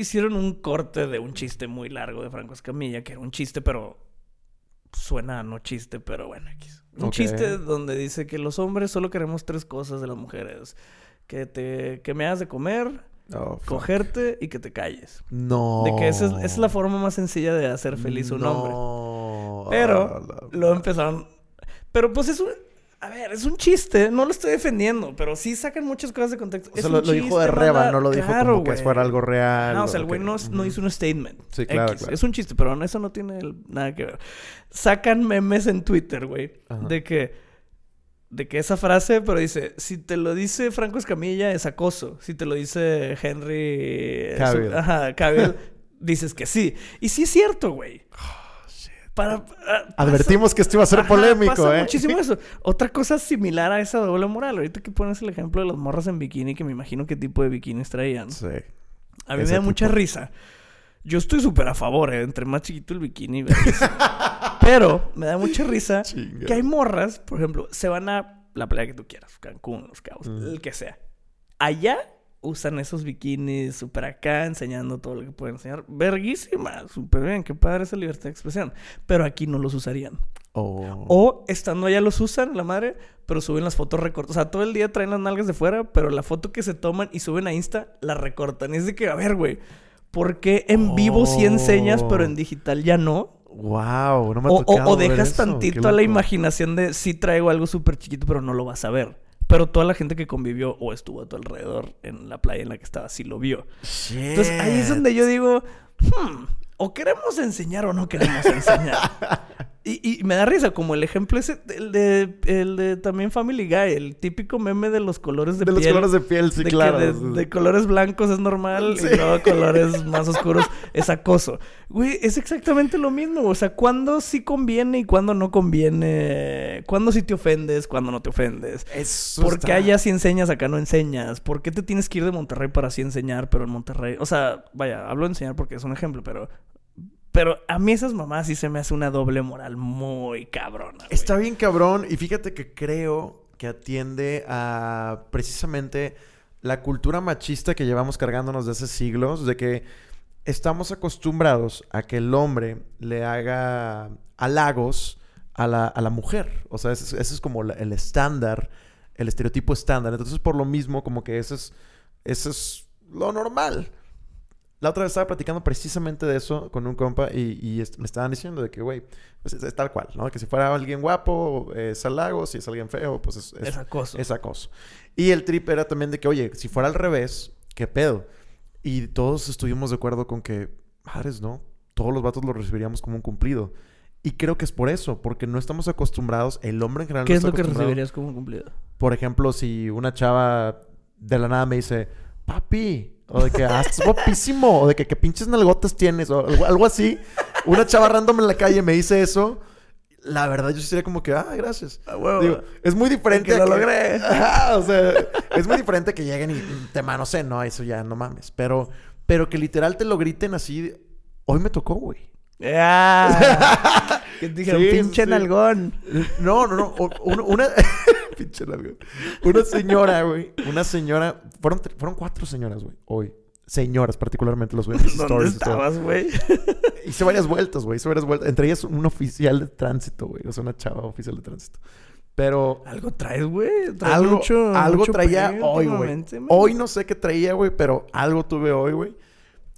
Hicieron un corte de un chiste muy largo de Franco Escamilla, que era un chiste, pero suena a no chiste, pero bueno. Un chiste donde dice que los hombres solo queremos tres cosas de las mujeres. Que te que me hagas de comer, Oh, cogerte y que te calles. No. De que esa es, esa es la forma más sencilla de hacer feliz a un hombre. Pero Ah, lo empezaron. Pero pues es un. A ver, es un chiste, no lo estoy defendiendo, pero sí sacan muchas cosas de contexto. O Es sea, un lo, lo dijo de Reba, no lo dijo Claro, como que fuera algo real. No, o sea, el güey no, hizo un statement. Sí, claro, claro. Es un chiste, pero eso no tiene nada que ver. Sacan memes en Twitter, güey, Ajá. de que de que esa frase, pero dice, si te lo dice Franco Escamilla es acoso, si te lo dice Henry es- Cavill. ajá, Cavill, dices que sí. Y sí es cierto, güey. Para, ah, pasa- Advertimos que esto iba a ser Ajá, polémico, pasa ¿eh? muchísimo eso. Otra cosa similar a esa doble moral. Ahorita que pones el ejemplo de las morras en bikini, que me imagino qué tipo de bikinis traían. Sí. A mí Ese me da mucha risa. Yo estoy súper a favor, ¿eh? Entre más chiquito el bikini. Pero me da mucha risa Chinga. que hay morras, por ejemplo, se van a la playa que tú quieras, Cancún, Los Cabos, Mm. el que sea. Allá usan esos bikinis súper acá, enseñando todo lo que pueden enseñar. Verguísima, súper bien, qué padre esa libertad de expresión. Pero aquí no los usarían. Oh. O estando allá los usan, la madre, pero suben las fotos recortadas. O sea, todo el día traen las nalgas de fuera, pero la foto que se toman y suben a Insta la recortan. Es de que, a ver, güey, ¿Por qué en vivo sí enseñas, pero en digital ya no? Wow, no me ha O, o- tocado o ver dejas eso, tantito a la imaginación de sí traigo algo súper chiquito, pero no lo vas a ver. Pero toda la gente que convivió o estuvo a tu alrededor en la playa en la que estabas sí lo vio. Entonces ahí es donde yo digo, hmm, o queremos enseñar o no queremos enseñar. Y, y me da risa, como el ejemplo ese, el de, el de también Family Guy, el típico meme de los colores de, De los piel. colores de piel, sí, de que claro. de, sí. de colores blancos es normal Sí. y luego colores más oscuros es acoso. Güey, es exactamente lo mismo. O sea, ¿cuándo sí conviene y cuándo no conviene? ¿Cuándo sí te ofendes? ¿Cuándo no te ofendes? Eso ¿Por qué allá sí enseñas, acá no enseñas? ¿Por qué te tienes que ir de Monterrey para así enseñar, pero en Monterrey? O sea, vaya, hablo de enseñar porque es un ejemplo, pero... Pero a mí esas mamás sí se me hace una doble moral muy cabrona. Está bien cabrón y fíjate que creo que atiende a precisamente la cultura machista que llevamos cargándonos de hace siglos, de que estamos acostumbrados a que el hombre le haga halagos a la, a la mujer. O sea, ese, es- como el estándar, el estereotipo estándar. Entonces, por lo mismo, como que ese es, ese es lo normal. La otra vez estaba platicando precisamente de eso con un compa y, y est- me estaban diciendo de que, güey, pues es, es tal cual, ¿no? Que si fuera alguien guapo, eh, es halago, si es alguien feo, pues es, es- Es acoso. es acoso. Y el trip era también de que, oye, si fuera al revés, ¿qué pedo? Y todos estuvimos de acuerdo con que, madres, ¿no? Todos los vatos lo recibiríamos como un cumplido. Y creo que es por eso, porque no estamos acostumbrados, el hombre en general ¿Qué no es lo que recibirías como cumplido? Por ejemplo, si una chava de la nada me dice, papi, o de que ah, estás guapísimo, o de que qué pinches nalgotas tienes, o algo, así. Una chava random en la calle me dice eso. La verdad, yo sería como que, ah, gracias. A huevo. Digo, es muy diferente. Que lo a logré. Ajá, o sea, es muy diferente que lleguen y te manoseen, ¿no? Eso ya no mames. Pero, pero que literal te lo griten así. Hoy me tocó, güey. ¡Ah! que te dijeron, Sí, pinche sí. nalgón. No, no, no. una. Pinche largo. Una señora, güey. Una señora. Fueron, fueron cuatro señoras, güey. Hoy. Señoras, particularmente los güeyes. ¿Dónde estabas, güey? Hice varias vueltas, güey. Hice varias vueltas. Entre ellas un oficial de tránsito, güey. O sea, una chava oficial de tránsito. Pero. Algo traes, güey. Algo, mucho- algo mucho traía hoy, güey. Hoy no sé qué traía, güey, pero algo tuve hoy, güey.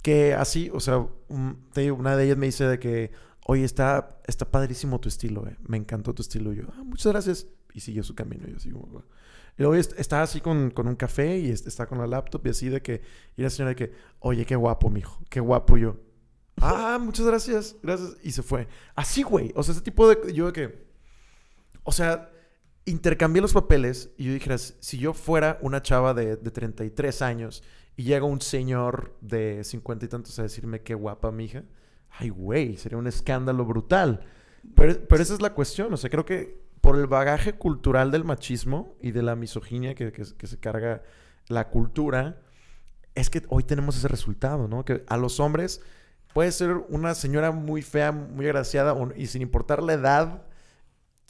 Que así, o sea, un- te digo, una de ellas me dice de que, oye, está, está padrísimo tu estilo, güey. Me encantó tu estilo. Y yo, ah, muchas gracias. Y siguió su camino. Y así, como. Y luego est- estaba así con, con un café y est- está con la laptop y así de que, y la señora de que, oye, qué guapo, mijo, qué guapo yo. Ah, muchas gracias, gracias. Y se fue. Así, güey. O sea, ese tipo de, yo de que, o sea, intercambié los papeles y yo dijera, si yo fuera una chava de, de 33 años y llega un señor de 50 y tantos a decirme qué guapa mi hija, ay, güey, sería un escándalo brutal. Pero, pero esa es la cuestión, o sea, creo que por el bagaje cultural del machismo y de la misoginia que, se carga la cultura, es que hoy tenemos ese resultado, ¿no? Que a los hombres puede ser una señora muy fea, muy agraciada y sin importar la edad,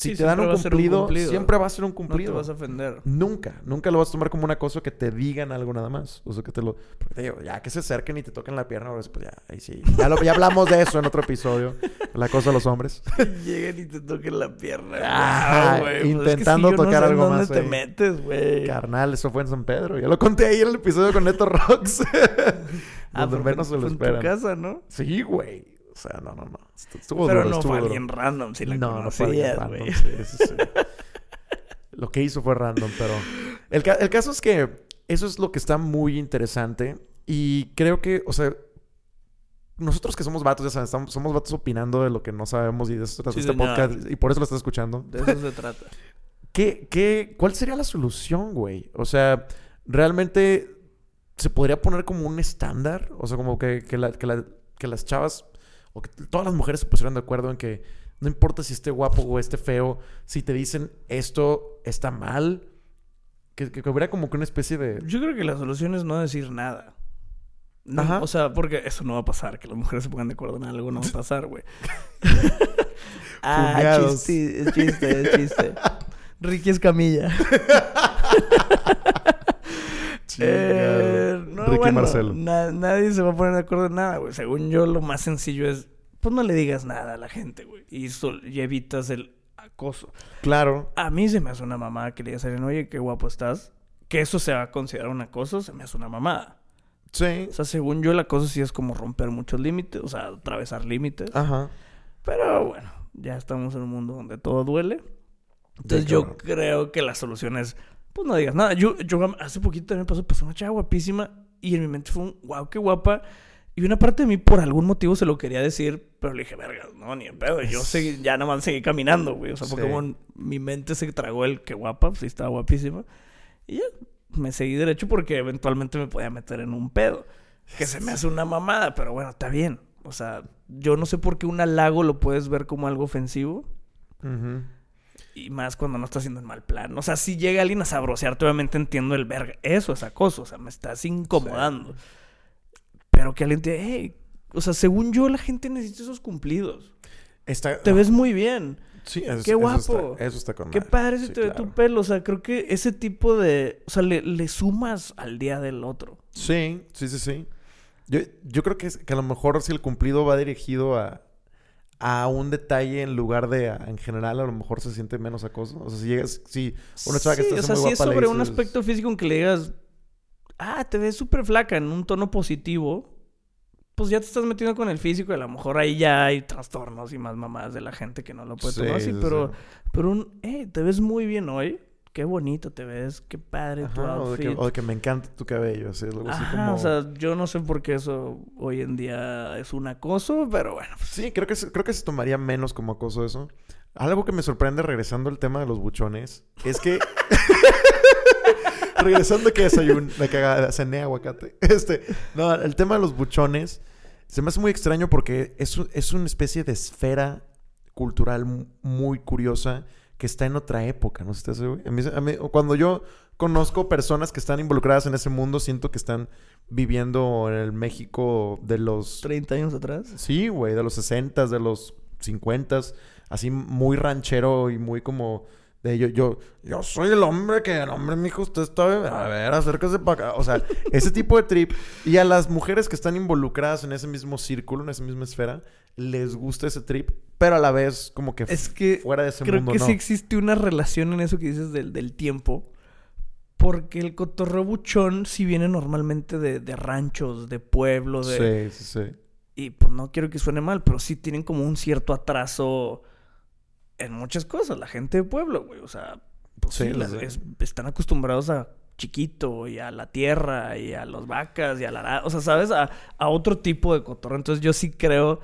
si Sí, te dan un cumplido, cumplido. siempre va a ser un No te cumplido. vas a ofender. Nunca, nunca lo vas a tomar como una cosa que te digan algo nada más. O sea, que te lo... Porque te digo, ya que se acerquen y te toquen la pierna, pues ya, ahí sí. Ya, lo- ya hablamos de eso en otro episodio. La cosa de los hombres. Lleguen y te toquen la pierna. Ah, güey. Pues intentando es que sí, yo no tocar sé algo dónde más te ahí. metes, güey? Carnal, eso fue en San Pedro. Ya lo conté ahí en el episodio con Neto Rocks. Ah, Donde pero menos fue- se lo fue en tu esperan. casa, ¿no? Sí, güey. O sea, no, no, no. Estu- Estuvo Pero duro, no estuvo fue duro. alguien random, si la no, no conocías, random, güey. sí, sí, sí. Lo que hizo fue random, pero... El, ca- el caso es que eso es lo que está muy interesante. Y creo que, o sea... Nosotros que somos vatos, ya saben, estamos- somos vatos opinando de lo que no sabemos y de eso se trata Sí, este señor. podcast. Y por eso lo estás escuchando. De eso se trata. ¿Qué, qué, ¿Cuál sería la solución, güey? O sea, ¿realmente se podría poner como un estándar? O sea, como que, que, la- que la- que las chavas o que todas las mujeres se pusieran de acuerdo en que no importa si esté guapo o esté feo, si te dicen esto está mal, que, que hubiera como que una especie de... Yo creo que la solución es no decir nada. No, Ajá. O sea, porque eso no va a pasar. Que las mujeres se pongan de acuerdo en algo no va a pasar, güey. ah, chiste, es chiste, es chiste. Ricky Escamilla. Eh, no, Ricky bueno, Marcelo. na- nadie se va a poner de acuerdo en nada, güey. Según yo, lo más sencillo es, pues no le digas nada a la gente, güey. Y, y evitas el acoso. Claro. A mí se me hace una mamada que le digas a alguien, oye, qué guapo estás. Que eso se va a considerar un acoso, se me hace una mamada. Sí. O sea, según yo, el acoso sí es como romper muchos límites, o sea, atravesar límites. Ajá. Pero bueno, ya estamos en un mundo donde todo duele. Entonces yo creo que la solución es, pues no digas nada. Yo, yo hace poquito también pasó, pasó una chava guapísima y en mi mente fue un, wow, qué guapa. Y una parte de mí por algún motivo se lo quería decir, pero le dije, verga, no, ni en pedo. Y yo seguí, ya nada más seguí caminando, güey. O sea, porque Sí. como mi mente se tragó el que guapa, pues sí estaba guapísima. Y ya, me seguí derecho porque eventualmente me podía meter en un pedo. Que se me hace una mamada, pero bueno, está bien. O sea, yo no sé por qué un halago lo puedes ver como algo ofensivo. Ujú. Y más cuando no estás haciendo en mal plan. O sea, si llega alguien a sabrosearte, obviamente entiendo el verga. Eso es acoso. O sea, me estás incomodando. Pero que alguien te... Hey, o sea, según yo, la gente necesita esos cumplidos. Está... Te ves muy bien. Sí, eso, Qué eso guapo. está- Eso está, con Qué madre. padre se Sí, te ve tu pelo. O sea, creo que ese tipo de... O sea, le, le sumas al día del otro. Sí, sí, sí, sí. Yo, yo creo que, es- que a lo mejor si el cumplido va dirigido a, a un detalle en lugar de a- en general, a lo mejor se siente menos acoso. O sea, si llegas, si una chava que Sí, está o sea, muy si es guapa le sobre un dices- aspecto físico en que le digas, ah, te ves súper flaca en un tono positivo, pues ya te estás metiendo con el físico y a lo mejor ahí ya hay trastornos y más mamadas de la gente que no lo puede Sí, tomar así, sí, pero, pero un, eh, te ves muy bien hoy, qué bonito te ves, qué padre tu Ajá, o, de que, outfit. o de que me encanta tu cabello, así, algo así como... o sea, yo no sé por qué eso hoy en día es un acoso, pero bueno, pues, Sí, creo que, se- creo que se tomaría menos como acoso eso. Algo que me sorprende regresando al tema de los buchones es que... regresando que desayuno, de que haga- cené aguacate. Este, no, el tema de los buchones se me hace muy extraño porque es, es una especie de esfera cultural mu- muy curiosa que está en otra época, ¿no? sé si te hace, güey? A mí, a mí- cuando yo conozco personas que están involucradas en ese mundo, siento que están viviendo en el México de los 30 años atrás. Sí, güey, de los 60 de los 50 así muy ranchero y muy como de yo, yo, yo soy el hombre que, el hombre, mijo, usted está, a ver, acérquese para acá. O sea, ese tipo de trip. Y a las mujeres que están involucradas en ese mismo círculo, en esa misma esfera, les gusta ese trip, pero a la vez como que Es que fuera de ese Creo mundo que no. sí existe una relación en eso que dices del, del tiempo. Porque el cotorreo buchón sí viene normalmente de, de ranchos, de pueblos, de... Sí, sí, sí. Y pues no quiero que suene mal, pero sí tienen como un cierto atraso en muchas cosas. La gente de pueblo, güey. O sea, pues Sí, es- están acostumbrados a chiquito y a la tierra y a las vacas y a la... O sea, ¿sabes? A, a otro tipo de cotorreo. Entonces yo sí creo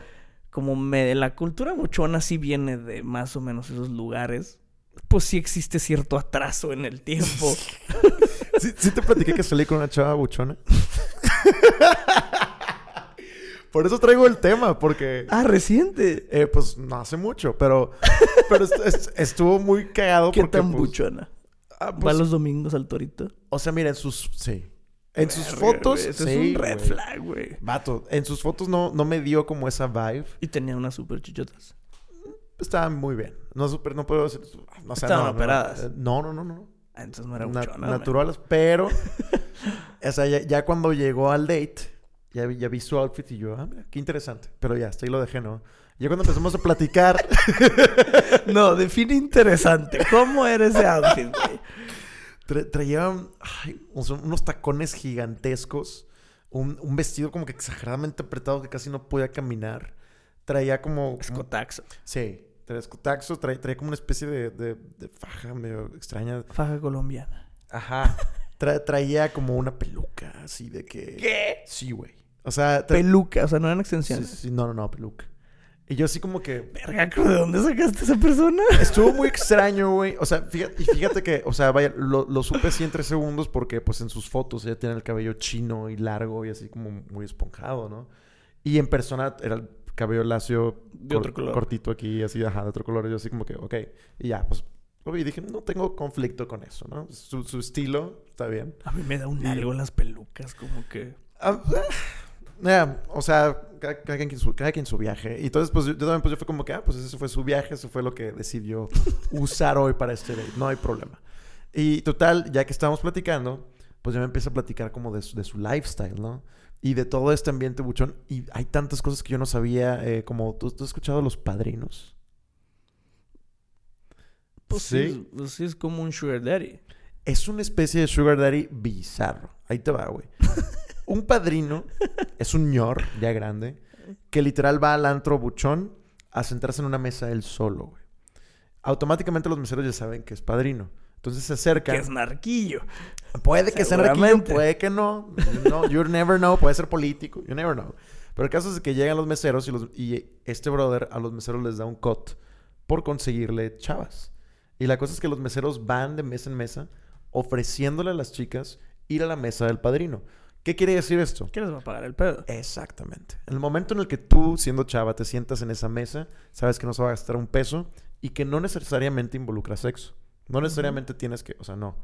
como me, la cultura buchona sí viene de más o menos esos lugares. Pues sí existe cierto atraso en el tiempo. ¿Sí, sí te platiqué que salí con una chava buchona? Por eso traigo el tema, porque... ah, reciente. Eh, pues no hace mucho, pero, pero est- est- estuvo muy cagado ¿Qué porque... tan pues, buchona? ah, ¿Va pues, los domingos al torito? O sea, mira, en sus... Sí. En sus fotos... sí, es un red flag, güey. Vato, en sus fotos no, no me dio como esa vibe. Y tenía unas super chichotas. Estaban muy bien. No super, no puedo decir... O sea, Estaban no, no, operadas. eh, No, no, no, no. Ah, entonces no era Na- buchona. naturales, pero... o sea, ya, ya cuando llegó al date, ya, vi- ya vi su outfit y yo, ah, mira, qué interesante. Pero ya, hasta ahí lo dejé, ¿no? Ya cuando empezamos a platicar... No, define interesante. ¿Cómo era ese outfit, güey? Tra- traía ay, unos tacones gigantescos, un, un vestido como que exageradamente apretado que casi no podía caminar. Traía como... como- Escotaxo. sí, traía escotaxo, traía, traía como una especie de, de- de faja medio extraña. Faja colombiana. Ajá. Tra- traía como una peluca, así de que... ¿Qué? Sí, güey. O sea... tra- Peluca, o sea, no eran extensiones. sí, sí, no, no, no, peluca. Y yo así como que... Verga, ¿de dónde sacaste a esa persona? Estuvo muy extraño, güey. O sea, fíjate, y fíjate que, o sea, vaya, lo, lo supe así en tres segundos porque, pues, en sus fotos ella tiene el cabello chino y largo y así como muy esponjado, ¿no? Y en persona era el cabello lacio, De otro color. cortito aquí, así, ajá, de otro color. Y yo así como que, ok. Y ya, pues, y dije, no tengo conflicto con eso, ¿no? Su, su estilo está bien. A mí me da un algo las pelucas, como que... Ah, ya, o sea, cada, cada quien su, cada quien su viaje. Y entonces, pues yo, yo también pues, yo fue como que, ah, pues ese fue su viaje, eso fue lo que decidió usar hoy para este date. No hay problema. Y total, ya que estábamos platicando, pues ya me empieza a platicar como de su, de su lifestyle, ¿no? Y de todo este ambiente buchón. Y hay tantas cosas que yo no sabía, eh, como, ¿tú, tú has escuchado Los Padrinos? Pues sí. pues sí, es como un sugar daddy. Es una especie de sugar daddy bizarro. Ahí te va, güey. Un padrino es un ñor ya grande que literal va al antro buchón a sentarse en una mesa él solo, güey. Automáticamente los meseros ya saben que es padrino. Entonces se acercan. Que es narquillo. Puede que sea narquillo, puede que no. no. You never know. Puede ser político. You never know. Pero el caso es que llegan los meseros y, los- y este brother a los meseros les da un cut por conseguirle chavas. Y la cosa es que los meseros van de mesa en mesa ofreciéndole a las chicas ir a la mesa del padrino. ¿Qué quiere decir esto? ¿Quién les va a pagar el pedo? Exactamente. En el momento en el que tú, siendo chava, te sientas en esa mesa, sabes que no se va a gastar un peso y que no necesariamente involucra sexo. No necesariamente tienes que, o sea, no.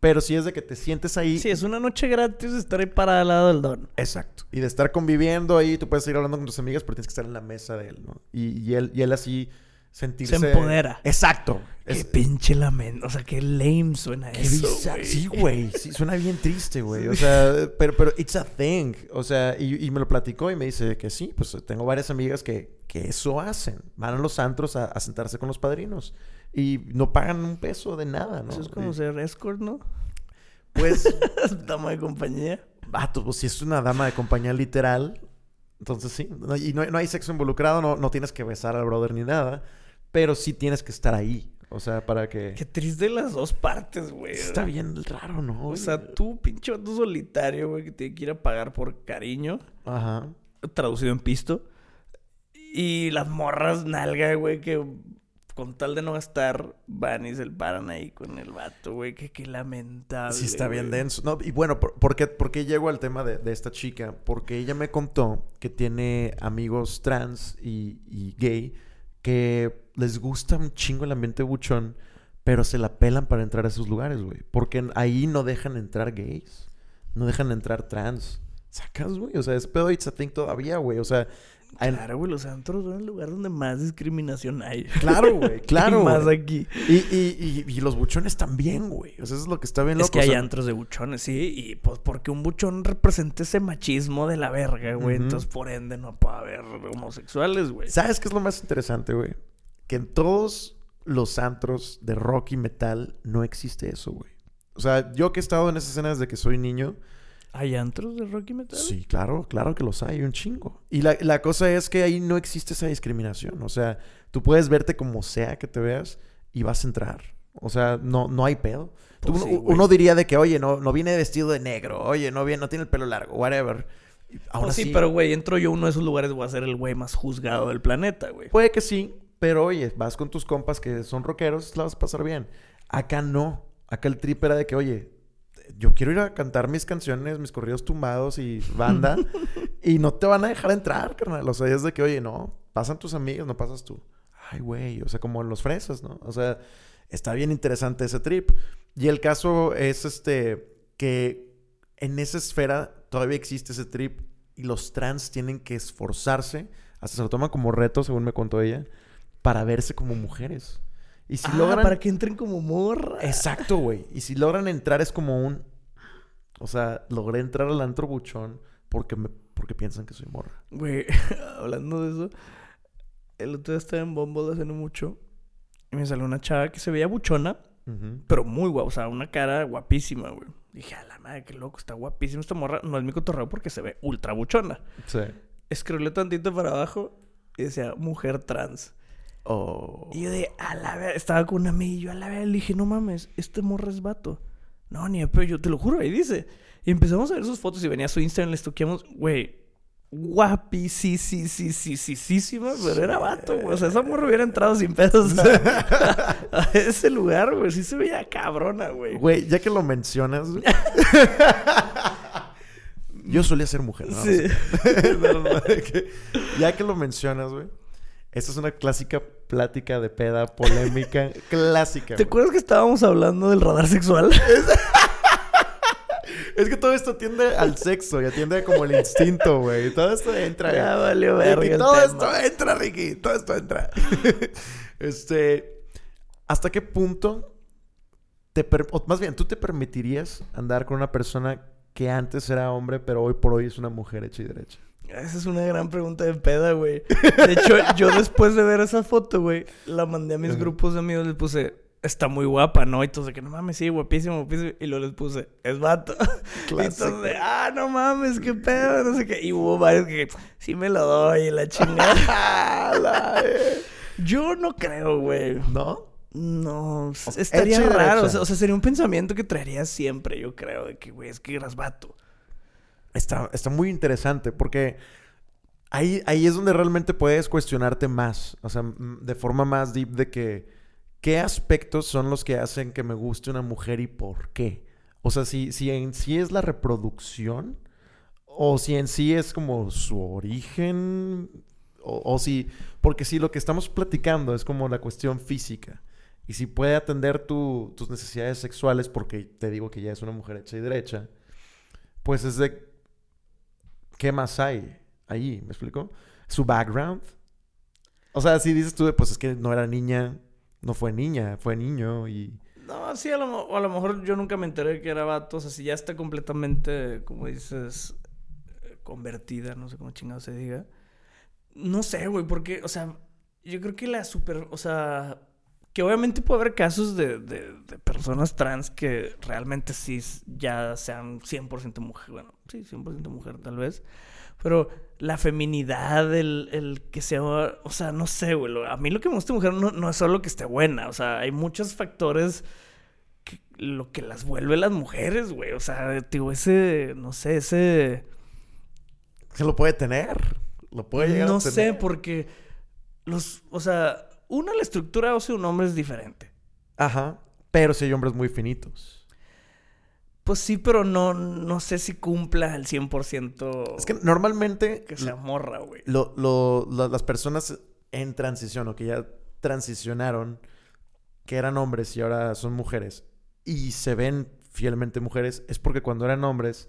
Pero si es de que te sientes ahí. Sí, es una noche gratis estar ahí parada al lado del don. Exacto. Y de estar conviviendo ahí, tú puedes ir hablando con tus amigas, pero tienes que estar en la mesa de él, ¿no? Y, y él, y él así sentirse... Se empodera. Exacto. Qué Es- pinche lamento. O sea, qué lame suena Qué eso, güey. Sí, güey. Sí, suena bien triste, güey. O sea, pero, pero it's a thing. O sea, y, y me lo platicó y me dice que sí, pues tengo varias amigas que, que eso hacen. Van a los antros a, a sentarse con los padrinos. Y no pagan un peso de nada, ¿no? Eso es como Y, ser escort, ¿no? Pues, Dama de compañía. vato, pues si es una dama de compañía literal, entonces sí. No- y no, hay- no hay sexo involucrado, no, no tienes que besar al brother ni nada. Pero sí tienes que estar ahí. O sea, para que... Qué triste las dos partes, güey. Está bien raro, ¿no? O sea, tú, pinche vato solitario, güey, que tiene que ir a pagar por cariño, Ajá. traducido en pisto. Y las morras nalga, güey, que con tal de no gastar, van y se paran ahí con el vato, güey. Que qué lamentable. Sí, está bien güey. denso. No, y bueno, ¿por, por qué, por qué llego al tema de, de esta chica? Porque ella me contó que tiene amigos trans y, y gay que les gusta un chingo el ambiente buchón, pero se la pelan para entrar a esos lugares, güey. Porque ahí no dejan entrar gays, no dejan entrar trans. ¿Sacas, güey? O sea, es pedo a thing todavía, güey. O sea, Claro, güey, los antros son el lugar donde más discriminación hay. claro, güey, claro. Y más güey. aquí. Y, y, y, y los buchones también, güey. O sea, eso es lo que está bien loco. Es que o hay sea, antros de buchones, sí. Y pues porque un buchón representa ese machismo de la verga, güey. Entonces, por ende, no puede haber homosexuales, güey. ¿Sabes qué es lo más interesante, güey? Que en todos los antros de rock y metal no existe eso, güey. O sea, yo que he estado en esas escenas desde que soy niño, ¿Hay antros de rock y metal? sí, claro, claro que los hay, un chingo. Y la, la cosa es que ahí no existe esa discriminación. O sea, tú puedes verte como sea que te veas y vas a entrar. O sea, no, no hay pedo. Tú- Pues sí, uno, diría de que, oye, no, no viene vestido de negro, oye, no viene, no tiene el pelo largo, whatever. Aún Pues sí, pero güey, entro yo a uno de esos lugares, voy a ser el güey más juzgado del planeta, güey. Puede que sí, pero oye, vas con tus compas que son rockeros, la vas a pasar bien. Acá no. Acá el trip era de que, oye, yo quiero ir a cantar mis canciones, mis corridos tumbados y banda, y no te van a dejar entrar, carnal. O sea, es de que, oye, no, pasan tus amigas, no pasas tú. Ay, güey, o sea, como en los fresas, ¿no? O sea, está bien interesante ese trip. Y el caso es este, que en esa esfera todavía existe ese trip y los trans tienen que esforzarse, hasta se lo toman como reto, según me contó ella, para verse como mujeres. Y si ah, logran... para que entren como morra. Exacto, güey. Y si logran entrar es como un... O sea, logré entrar al antro buchón porque, me... porque piensan que soy morra. Güey, hablando de eso, el otro día estaba en Bumble hace no mucho y me salió una chava que se veía buchona, pero muy guapa, o sea, una cara guapísima, güey. Dije, a la madre, qué loco, está guapísima esta morra. No es mi cotorreo porque se ve ultra buchona. Sí. Escrolé tantito para abajo y decía, mujer trans. Oh. Y yo de, a la vez, estaba con una amiga y yo a la vez le dije, no mames, este morra es vato. No, ni de pedo, yo te lo juro, ahí dice. Y empezamos a ver sus fotos y venía a su Instagram, le estoqueamos, güey, guapi, sí, sí, sí, sí, sí, sí, sí, pero era vato, güey. O sea, esa morra hubiera entrado sin pedos a, a ese lugar, güey. Sí se veía cabrona, güey. Güey, ya que lo mencionas... güey. Yo solía ser mujer, ¿no? Sí. No, no, no, que- ya que lo mencionas, güey. Esta es una clásica plática de peda polémica. clásica. ¿Te güey. acuerdas que estábamos hablando del radar sexual? Es que todo esto tiende al sexo y atiende como el instinto, güey. Todo esto entra. Ya valió verga todo tema. esto entra, Ricky. Todo esto entra. este. ¿Hasta qué punto te per- o más bien, tú te permitirías andar con una persona que antes era hombre, pero hoy por hoy es una mujer hecha y derecha? Esa es una gran pregunta de peda, güey. De hecho, yo después de ver esa foto, güey, la mandé a mis grupos de amigos, les puse, está muy guapa, ¿no? Y todos de que no mames, sí, guapísimo, guapísimo. Y luego les puse, es vato. Clásico. Y todos de, ah, no mames, qué pedo, no sé qué. Y hubo varios que, sí me lo doy, la chingada. La- Yo no creo, güey. ¿No? No, estaría hecha raro. O sea, o sea, sería un pensamiento que traería siempre, yo creo, de que, güey, es que eras vato. Está, está muy interesante porque ahí, ahí es donde realmente puedes cuestionarte más, o sea, de forma más deep de que qué aspectos son los que hacen que me guste una mujer y por qué. O sea, si, si en sí es la reproducción o si en sí es como su origen o, o si, porque si lo que estamos platicando es como la cuestión física y si puede atender tu- tus necesidades sexuales porque te digo que ya es una mujer hecha y derecha, pues es de ¿qué más hay ahí? ¿Me explico? Su background. O sea, si dices tú, pues es que no era niña, no fue niña, fue niño y... No, sí, a lo, a lo mejor yo nunca me enteré que era vato. O sea, si ya está completamente, como dices, convertida, no sé cómo chingado se diga. No sé, güey, porque, o sea, yo creo que la super, o sea, que obviamente puede haber casos de, de, de personas trans que realmente sí ya sean 100% mujer, bueno, sí, 100% mujer tal vez. Pero la feminidad, el, el que sea, o sea, no sé, güey. A mí lo que me gusta de mujer no, no es solo que esté buena. O sea, hay muchos factores que, lo que las vuelve las mujeres, güey. O sea, digo, ese, no sé, ese... Se lo puede tener. Lo puede llegar No a tener. sé, porque los, o sea, una, la estructura ósea de un hombre es diferente. Ajá. Pero si hay hombres muy finitos. Pues sí, pero no, no sé si cumpla al 100% Es que normalmente que morra, güey. lo- lo- la- las personas en transición o que ya transicionaron, que eran hombres y ahora son mujeres, y se ven fielmente mujeres, es porque cuando eran hombres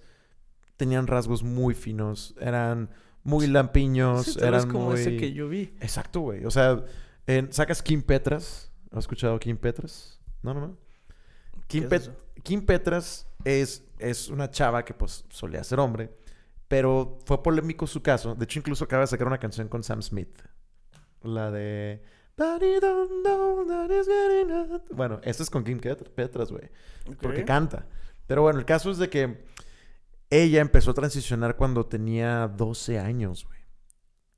tenían rasgos muy finos, eran muy lampiños, Sí, eran como muy... ese que yo vi. Exacto, güey. O sea, en- sacas Kim Petras. ¿Has escuchado Kim Petras? No, no, no. Kim, ¿Qué es? Kim Petras es, es una chava que pues solía ser hombre, pero fue polémico su caso. De hecho, incluso acaba de sacar una canción con Sam Smith. La de... Bueno, esto es con Kim Pet- Petras, güey. Porque canta. Pero bueno, el caso es de que ella empezó a transicionar cuando tenía 12 años, güey.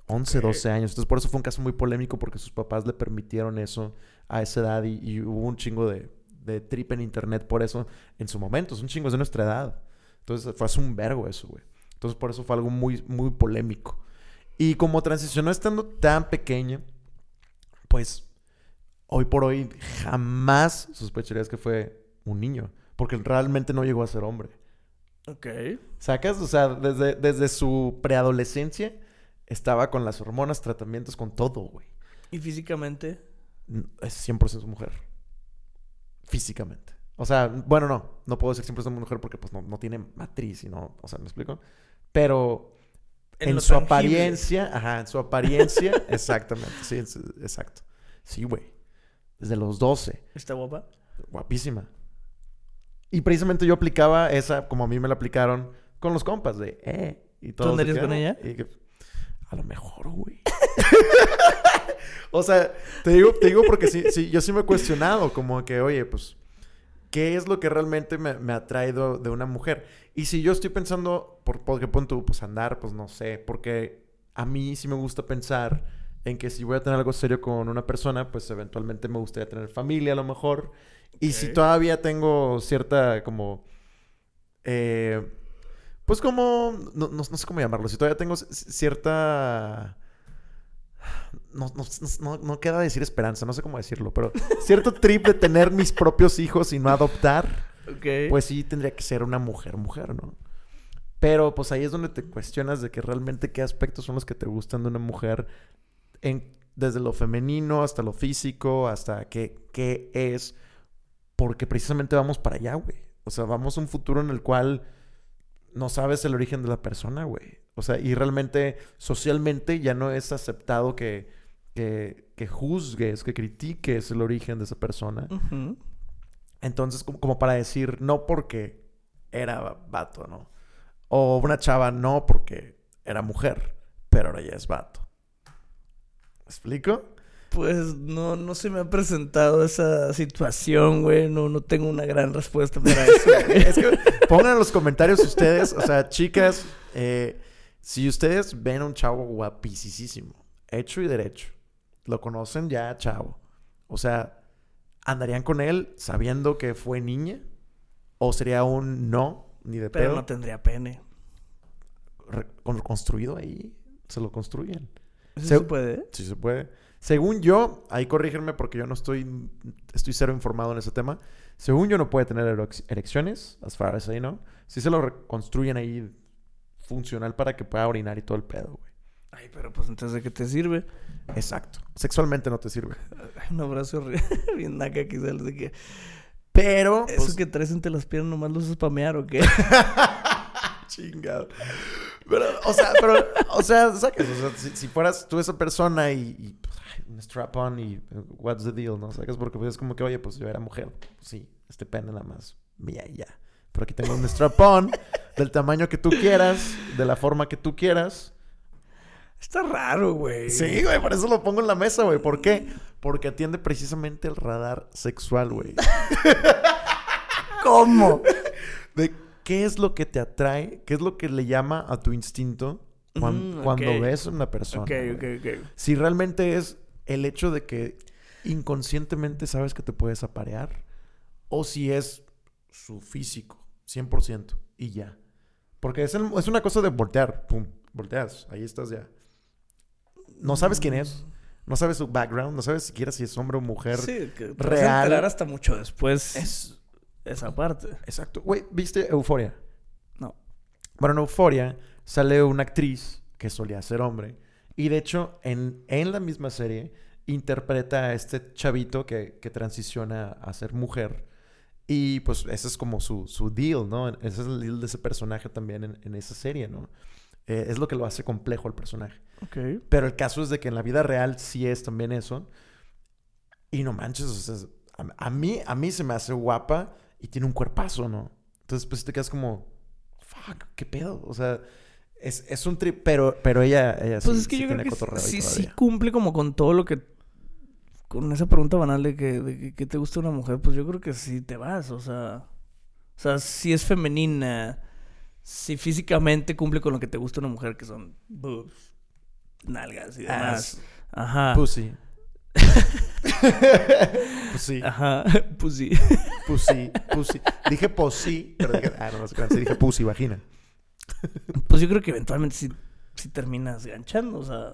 11, Ok. 12 años. Entonces, por eso fue un caso muy polémico porque sus papás le permitieron eso a esa edad y, y hubo un chingo de, de trip en internet por eso en su momento. Es un chingo es de nuestra edad. Entonces, fue hace un vergo eso, güey. Entonces, por eso fue algo muy, muy polémico. Y como transicionó estando tan pequeña, pues hoy por hoy jamás sospecharías que fue un niño. Porque realmente no llegó a ser hombre. Ok. ¿Sacas? O sea, desde, desde su preadolescencia estaba con las hormonas, tratamientos, con todo, güey. ¿Y físicamente? Es 100% mujer. Físicamente. O sea, bueno, no. No puedo decir 100% mujer porque pues no, no tiene matriz y no... O sea, ¿me explico? Pero en, su tangible. apariencia... Ajá, en su apariencia... exactamente. Sí, es- exacto. Sí, güey. Desde los 12. ¿Está guapa? Guapísima. Y precisamente yo aplicaba esa, como a mí me la aplicaron, con los compas de, eh. Y todos de andarías con "Ah", ella? y a lo mejor, güey. o sea, te digo, te digo porque sí, sí, yo sí me he cuestionado, como que, oye, pues, ¿qué es lo que realmente me, me ha traído de una mujer? Y si yo estoy pensando, por, porque pon tú, pues andar, pues no sé, porque a mí sí me gusta pensar en que si voy a tener algo serio con una persona, pues eventualmente me gustaría tener familia a lo mejor. Y si todavía tengo cierta como... eh, pues como... No, no- no sé cómo llamarlo. Si todavía tengo cierta... No, no, no- no queda decir esperanza, no sé cómo decirlo, pero cierto trip de tener mis propios hijos y no adoptar, Ok. pues sí tendría que ser una mujer, mujer, ¿no? Pero pues ahí es donde te cuestionas de que realmente qué aspectos son los que te gustan de una mujer, en, desde lo femenino hasta lo físico, hasta qué, qué es, porque precisamente vamos para allá, güey. O sea, vamos a un futuro en el cual no sabes el origen de la persona, güey. O sea, y realmente socialmente ya no es aceptado que, que, que juzgues, que critiques el origen de esa persona. Entonces, como, como para decir, no porque era vato, ¿no? O una chava no porque era mujer, pero ahora ya es vato. ¿Me explico? Pues no, no se me ha presentado esa situación, güey. No, no tengo una gran respuesta para eso. güey. Es que pongan en los comentarios ustedes, o sea, chicas, eh, si ustedes ven a un chavo guapísimo, hecho y derecho, lo conocen ya, chavo. O sea, ¿andarían con él sabiendo que fue niña? ¿O sería un no, ni de Pero pedo? no tendría pene. Re- con- construido ahí, se lo construyen. ¿Eso Se- se puede? Sí se puede. Según yo, ahí corrígenme porque yo no estoy, estoy cero informado en ese tema. Según yo no puede tener erecciones, as far as I know. Si se lo reconstruyen ahí funcional para que pueda orinar y todo el pedo, güey. Ay, pero pues entonces ¿de qué te sirve? Exacto. Sexualmente no te sirve. Un abrazo. Bien naca sales de que... Pero, ¿Eso pues, que traes entre las piernas nomás los usas para mear o qué? chingado. Pero, o sea, pero, o sea, sacas, o sea, si, si fueras tú esa persona y, un strap-on y uh, what's the deal, ¿no? Sacas porque pues, es como que, oye, pues yo era mujer. Sí, este pene nada más mía y ya. Pero aquí tengo un strap-on del tamaño que tú quieras, de la forma que tú quieras. Está raro, güey. Sí, güey, por eso lo pongo en la mesa, güey. ¿Por qué? Porque atiende precisamente el radar sexual, güey. ¿Cómo? De qué es lo que te atrae, qué es lo que le llama a tu instinto Mm, cuando ves a una persona. ok, güey. ok, ok. Si realmente es el hecho de que inconscientemente sabes que te puedes aparear, o si es su físico, 100%, y ya. Porque es, el- es una cosa de voltear, pum, volteas, ahí estás ya. No sabes quién es, no sabes su background, no sabes siquiera si es hombre o mujer. Sí, que real. enterar hasta mucho después Es esa parte. exacto. Güey, ¿viste Euforia? No. Bueno, en Euforia sale una actriz que solía ser hombre. Y de hecho, en, en la misma serie, interpreta a este chavito que, que transiciona a ser mujer. Y pues ese es como su, su deal, ¿no? Ese es el deal de ese personaje también en, en esa serie, ¿no? Eh, es lo que lo hace complejo al personaje. Ok. Pero el caso es de que en la vida real sí es también eso. Y no manches, o sea, a, a mí, a mí se me hace guapa y tiene un cuerpazo, ¿no? Entonces, pues te quedas como, fuck, ¿qué pedo? O sea, es, es un trip, pero, pero ella, ella Pues sí, es que sí yo creo tiene que sí, cumple como con todo lo que... Con esa pregunta banal de que, de que, te gusta una mujer, pues yo creo que sí te vas, o sea... O sea, si es femenina, si físicamente cumple con lo que te gusta una mujer, que son boobs, nalgas y demás. Ajá. Pussy. Pussy. Ajá. Sí. Pussy. Pussy. Dije pussy, pero dije, ah, no, no sé dije pussy, vagina. Pues yo creo que eventualmente sí, sí terminas ganchando, o sea...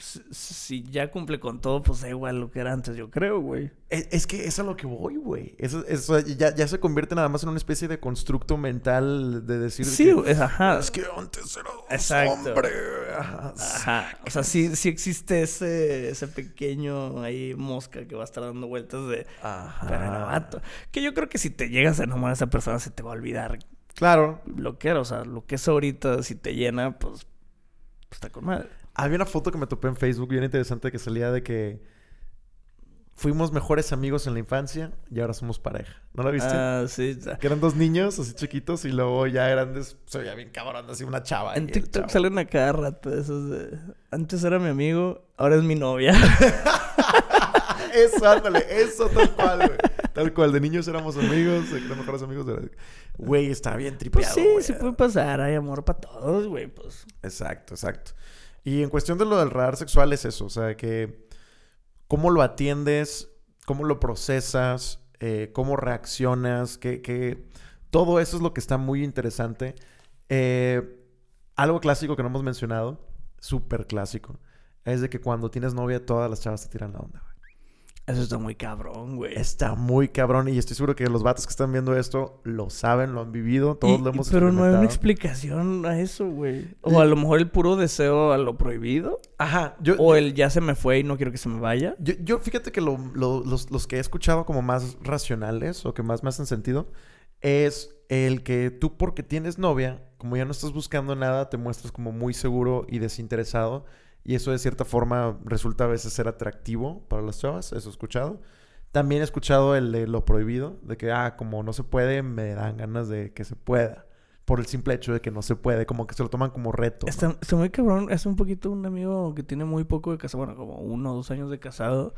Si, si ya cumple con todo, pues da igual lo que era antes, yo creo, güey. Es, es que es a lo que voy, güey. Eso, eso ya, ya se convierte nada más en una especie de constructo mental de decir de Sí, que, güey, ajá. es que antes era un Exacto. hombre. Ajá. Ajá. O sea, sí, sí existe ese, ese pequeño ahí mosca que va a estar dando vueltas de Ajá. pero vato. Que yo creo que si te llegas a enamorar a esa persona se te va a olvidar Claro. lo que era. O sea, lo que es ahorita, si te llena, pues, pues está con madre. Había una foto que me topé en Facebook bien interesante que salía de que fuimos mejores amigos en la infancia y ahora somos pareja. ¿No la viste? Ah, sí. está. Que eran dos niños así chiquitos y luego ya grandes. Se veía bien cabrón, así una chava. En TikTok salen a cada rato esos de... Antes era mi amigo, ahora es mi novia. Eso, ándale, eso tal cual, güey. Tal cual, de niños éramos amigos, de mejores amigos. de- Güey, estaba bien Pues tripeado, sí, güey. sí puede pasar. Hay amor para todos, güey. Pues Exacto, exacto. Y en cuestión de lo del radar sexual es eso, o sea, que cómo lo atiendes, cómo lo procesas, eh, cómo reaccionas, que, que todo eso es lo que está muy interesante. Eh, algo clásico que no hemos mencionado, súper clásico, es de que cuando tienes novia todas las chavas te tiran la onda. Eso está muy cabrón, güey. Está muy cabrón y estoy seguro que los vatos que están viendo esto lo saben, lo han vivido, todos Y- lo hemos Pero no hay una explicación a eso, güey. O a lo mejor el puro deseo a lo prohibido. Ajá, yo, O el ya se me fue y no quiero que se me vaya. Yo, yo fíjate que lo- lo- los, los que he escuchado como más racionales o que más me hacen sentido es el que tú porque tienes novia, como ya no estás buscando nada, te muestras como muy seguro y desinteresado y eso de cierta forma resulta a veces ser atractivo para las chavas, eso he escuchado. También he escuchado el de lo prohibido, de que, ah, como no se puede, me dan ganas de que se pueda. por el simple hecho de que no se puede, como que se lo toman como reto. ¿no? Está, está muy cabrón. Es un poquito un amigo que tiene muy poco de casado. Bueno, como uno o dos años de casado.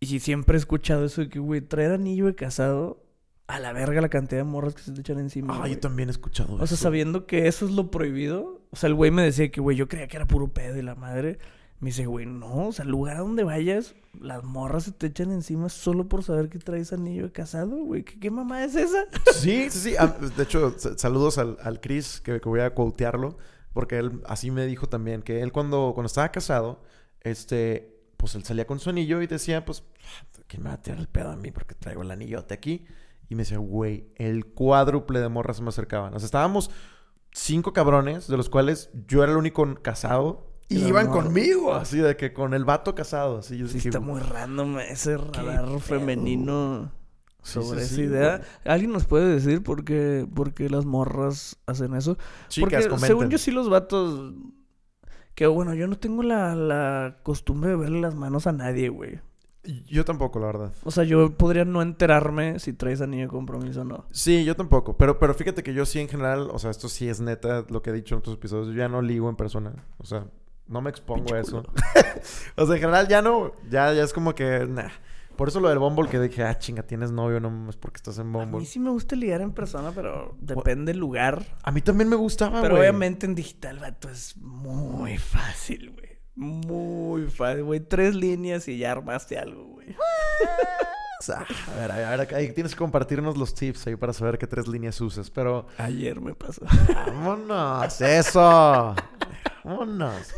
Y siempre he escuchado eso de que, güey, traer anillo de casado a la verga la cantidad de morras que se te echan encima. Ah, güey. yo también he escuchado O sea, eso. sabiendo que eso es lo prohibido. O sea, el güey me decía que, güey, yo creía que era puro pedo y la madre. Me dice, güey, no, o sea, el lugar a donde vayas, las morras se te echan encima solo por saber que traes anillo de casado, güey. ¿Qué, qué mamá es esa? Sí, sí, sí. Ah, De hecho, sa- saludos al, al Chris, que, que voy a quotearlo, porque él así me dijo también, que él cuando, cuando estaba casado, este, pues él salía con su anillo y decía, pues, ¿quién me va a tirar el pedo a mí? Porque traigo el anillote aquí. Y me decía, güey, el cuádruple de morras se me acercaban. O sea, estábamos cinco cabrones, de los cuales yo era el único casado. Y iban morra. conmigo, así de que con el vato casado. Así, yo Sí, dije, está muy random ese radar femenino Sí, sobre sí, esa idea. ¿Alguien nos puede decir por qué, por qué las morras hacen eso? Chicas, Porque comenten. según yo sí los vatos... Que bueno, yo no tengo la, la costumbre de verle las manos a nadie, güey. Yo tampoco, la verdad. O sea, yo podría no enterarme si traes anillo de compromiso o no. Sí, yo tampoco. Pero, pero fíjate que yo sí en general, o sea, esto sí es neta lo que he dicho en otros episodios. Yo ya no ligo en persona. O sea, no me expongo Pinche a eso. o sea, en general ya no. Ya, ya es como que. Nah. Por eso lo del Bumble que dije, ah, chinga, tienes novio, no es porque estás en A Bumble. mí sí me gusta ligar en persona, pero depende del lugar. A mí también me gustaba, Pero güey. obviamente en digital, vato, es muy fácil, güey. Muy fácil, güey. Tres líneas y ya armaste algo, güey. Sea, a ver, a ver, ahí tienes que compartirnos los tips ahí para saber qué tres líneas usas. Pero, Ayer me pasó. vámonos, eso. Vámonos.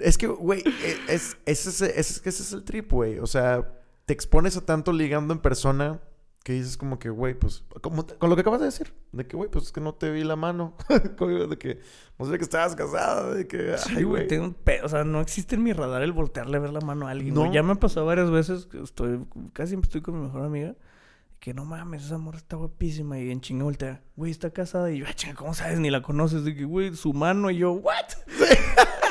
Es que, güey, e- es, ese, es, es ese es el trip, güey. O sea, te expones a tanto ligando en persona que dices como que, güey, pues, como, con lo que acabas de decir, de que, güey, pues es que no te vi la mano, de que, no sé que estabas casada, de que, Sí, ay, güey, tengo un pedo. O sea, no existe en mi radar el voltearle a ver la mano a alguien. No. Ya me ha pasado varias veces que estoy, casi siempre estoy con mi mejor amiga. Que no mames, esa morra está guapísima. Y en chinga voltea, güey, está casada. Y yo, ah, chinga, ¿cómo sabes? Ni la conoces. De que, güey, su mano. Y yo, ¿what?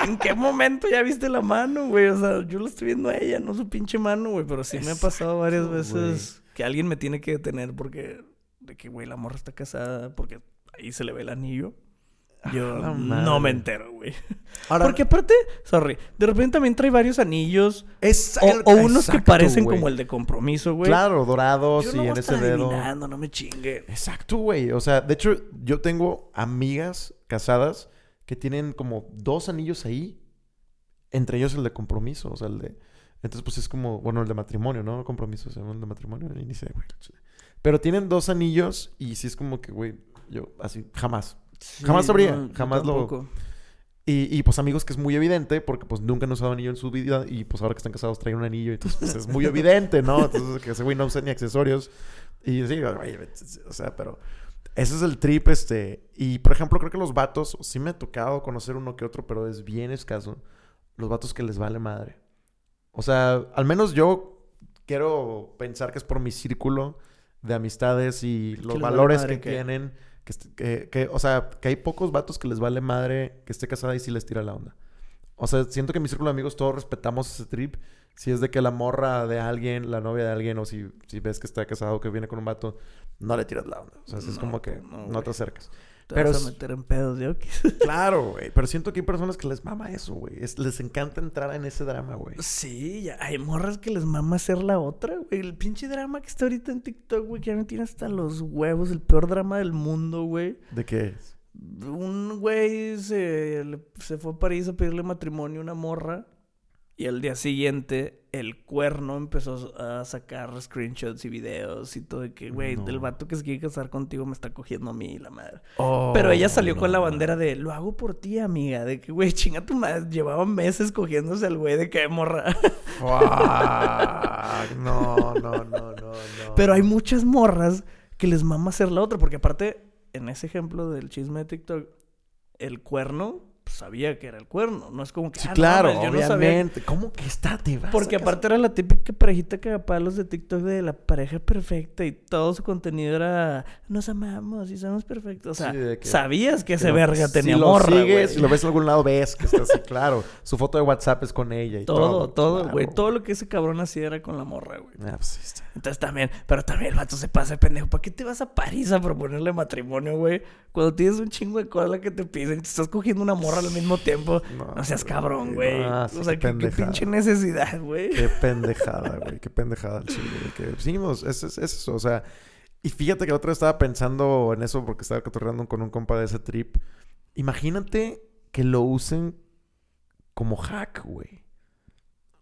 ¿En qué momento ya viste la mano, güey? O sea, yo la estoy viendo a ella, no su pinche mano, güey. Pero sí me ha pasado varias veces que alguien me tiene que detener porque, de que, güey, la morra está casada. Porque ahí se le ve el anillo. Yo Ah, no me entero, güey. Ahora, Porque aparte, sorry, de repente también trae varios anillos. es, O, o unos que parecen güey. como el de compromiso, güey. Claro, dorados Yo y no en ese dedo. no me chingue. Exacto, güey. O sea, de hecho, yo tengo amigas casadas que tienen como dos anillos ahí. Entre ellos el de compromiso. O sea, el de. Entonces, pues es como. Bueno, el de matrimonio, ¿no? Compromiso, llama el de matrimonio. Y ni sé, güey. Pero tienen dos anillos y sí es como que, güey, yo así, jamás. Jamás sabría, jamás lo-. Y, y, pues amigos que es muy evidente porque pues nunca han usado anillo en su vida y pues ahora que están casados traen un anillo y entonces pues, es muy evidente, ¿no? Entonces que ese güey no usa ni accesorios. Y sí, o sea, pero ese es el trip, este. Y por ejemplo, creo que los vatos, sí me ha tocado conocer uno que otro, pero es bien escaso. Los vatos que les vale madre. O sea, al menos yo quiero pensar que es por mi círculo de amistades y los vale valores que tienen. Que, que, que, o sea, que hay pocos vatos que les vale madre que esté casada y sí les tira la onda. O sea, siento que en mi círculo de amigos todos respetamos ese trip. Si es de que la morra de alguien, la novia de alguien, o si, si ves que está casado, que viene con un vato, no le tiras la onda. O sea, es No, como que no, no, te acercas. Te pero vas a meter en pedos de. Claro, güey. Pero siento que hay personas que les mama eso, güey. Es- les encanta entrar en ese drama, güey. Sí, ya hay morras que les mama hacer la otra, güey. El pinche drama que está ahorita en TikTok, güey, que ya me tiene hasta los huevos. El peor drama del mundo, güey. ¿De qué es? Un güey se, se fue a París a pedirle matrimonio a una morra. Y al día siguiente, el cuerno empezó a sacar screenshots y videos y todo de que, güey, No. del vato que se quiere casar contigo me está cogiendo a mí, la madre. Oh, Pero ella salió con la bandera de, lo hago por ti, amiga. De que, güey, chinga tu madre. Llevaba meses cogiéndose al güey de que morra. Fuck. No, no, no, no, no. Pero hay muchas morras que les mama hacer la otra. Porque aparte, en ese ejemplo del chisme de TikTok, el cuerno sabía que era el cuerno. No es como que. Sí, "Ah, claro, yo no sabía obviamente. ¿Cómo que está? Te vas porque aparte era la típica parejita que los de TikTok de la pareja perfecta y todo su contenido era nos amamos y somos perfectos. O sea, Sí, de que- sabías que ese no- verga tenía si lo morra, sigues, si lo ves en algún lado, ves que está así, claro. Su foto de WhatsApp es con ella y todo. Todo, todo, Claro. güey. Todo lo que ese cabrón hacía era con la morra, güey. Ah, pues sí. Entonces también, pero también el vato se pasa de pendejo. ¿Para qué te vas a París a proponerle matrimonio, güey? Cuando tienes un chingo de cola que te piden te estás cogiendo una morra al mismo tiempo. No, No, seas cabrón, güey. no, sí, o sea, qué qué, qué pendejada. pinche necesidad, güey. Qué pendejada, güey. Qué pendejada el chile. Que seguimos, es, es, es eso. O sea, y fíjate que la otra vez estaba pensando en eso porque estaba cotorreando con un compa de ese trip. Imagínate que lo usen como hack, güey.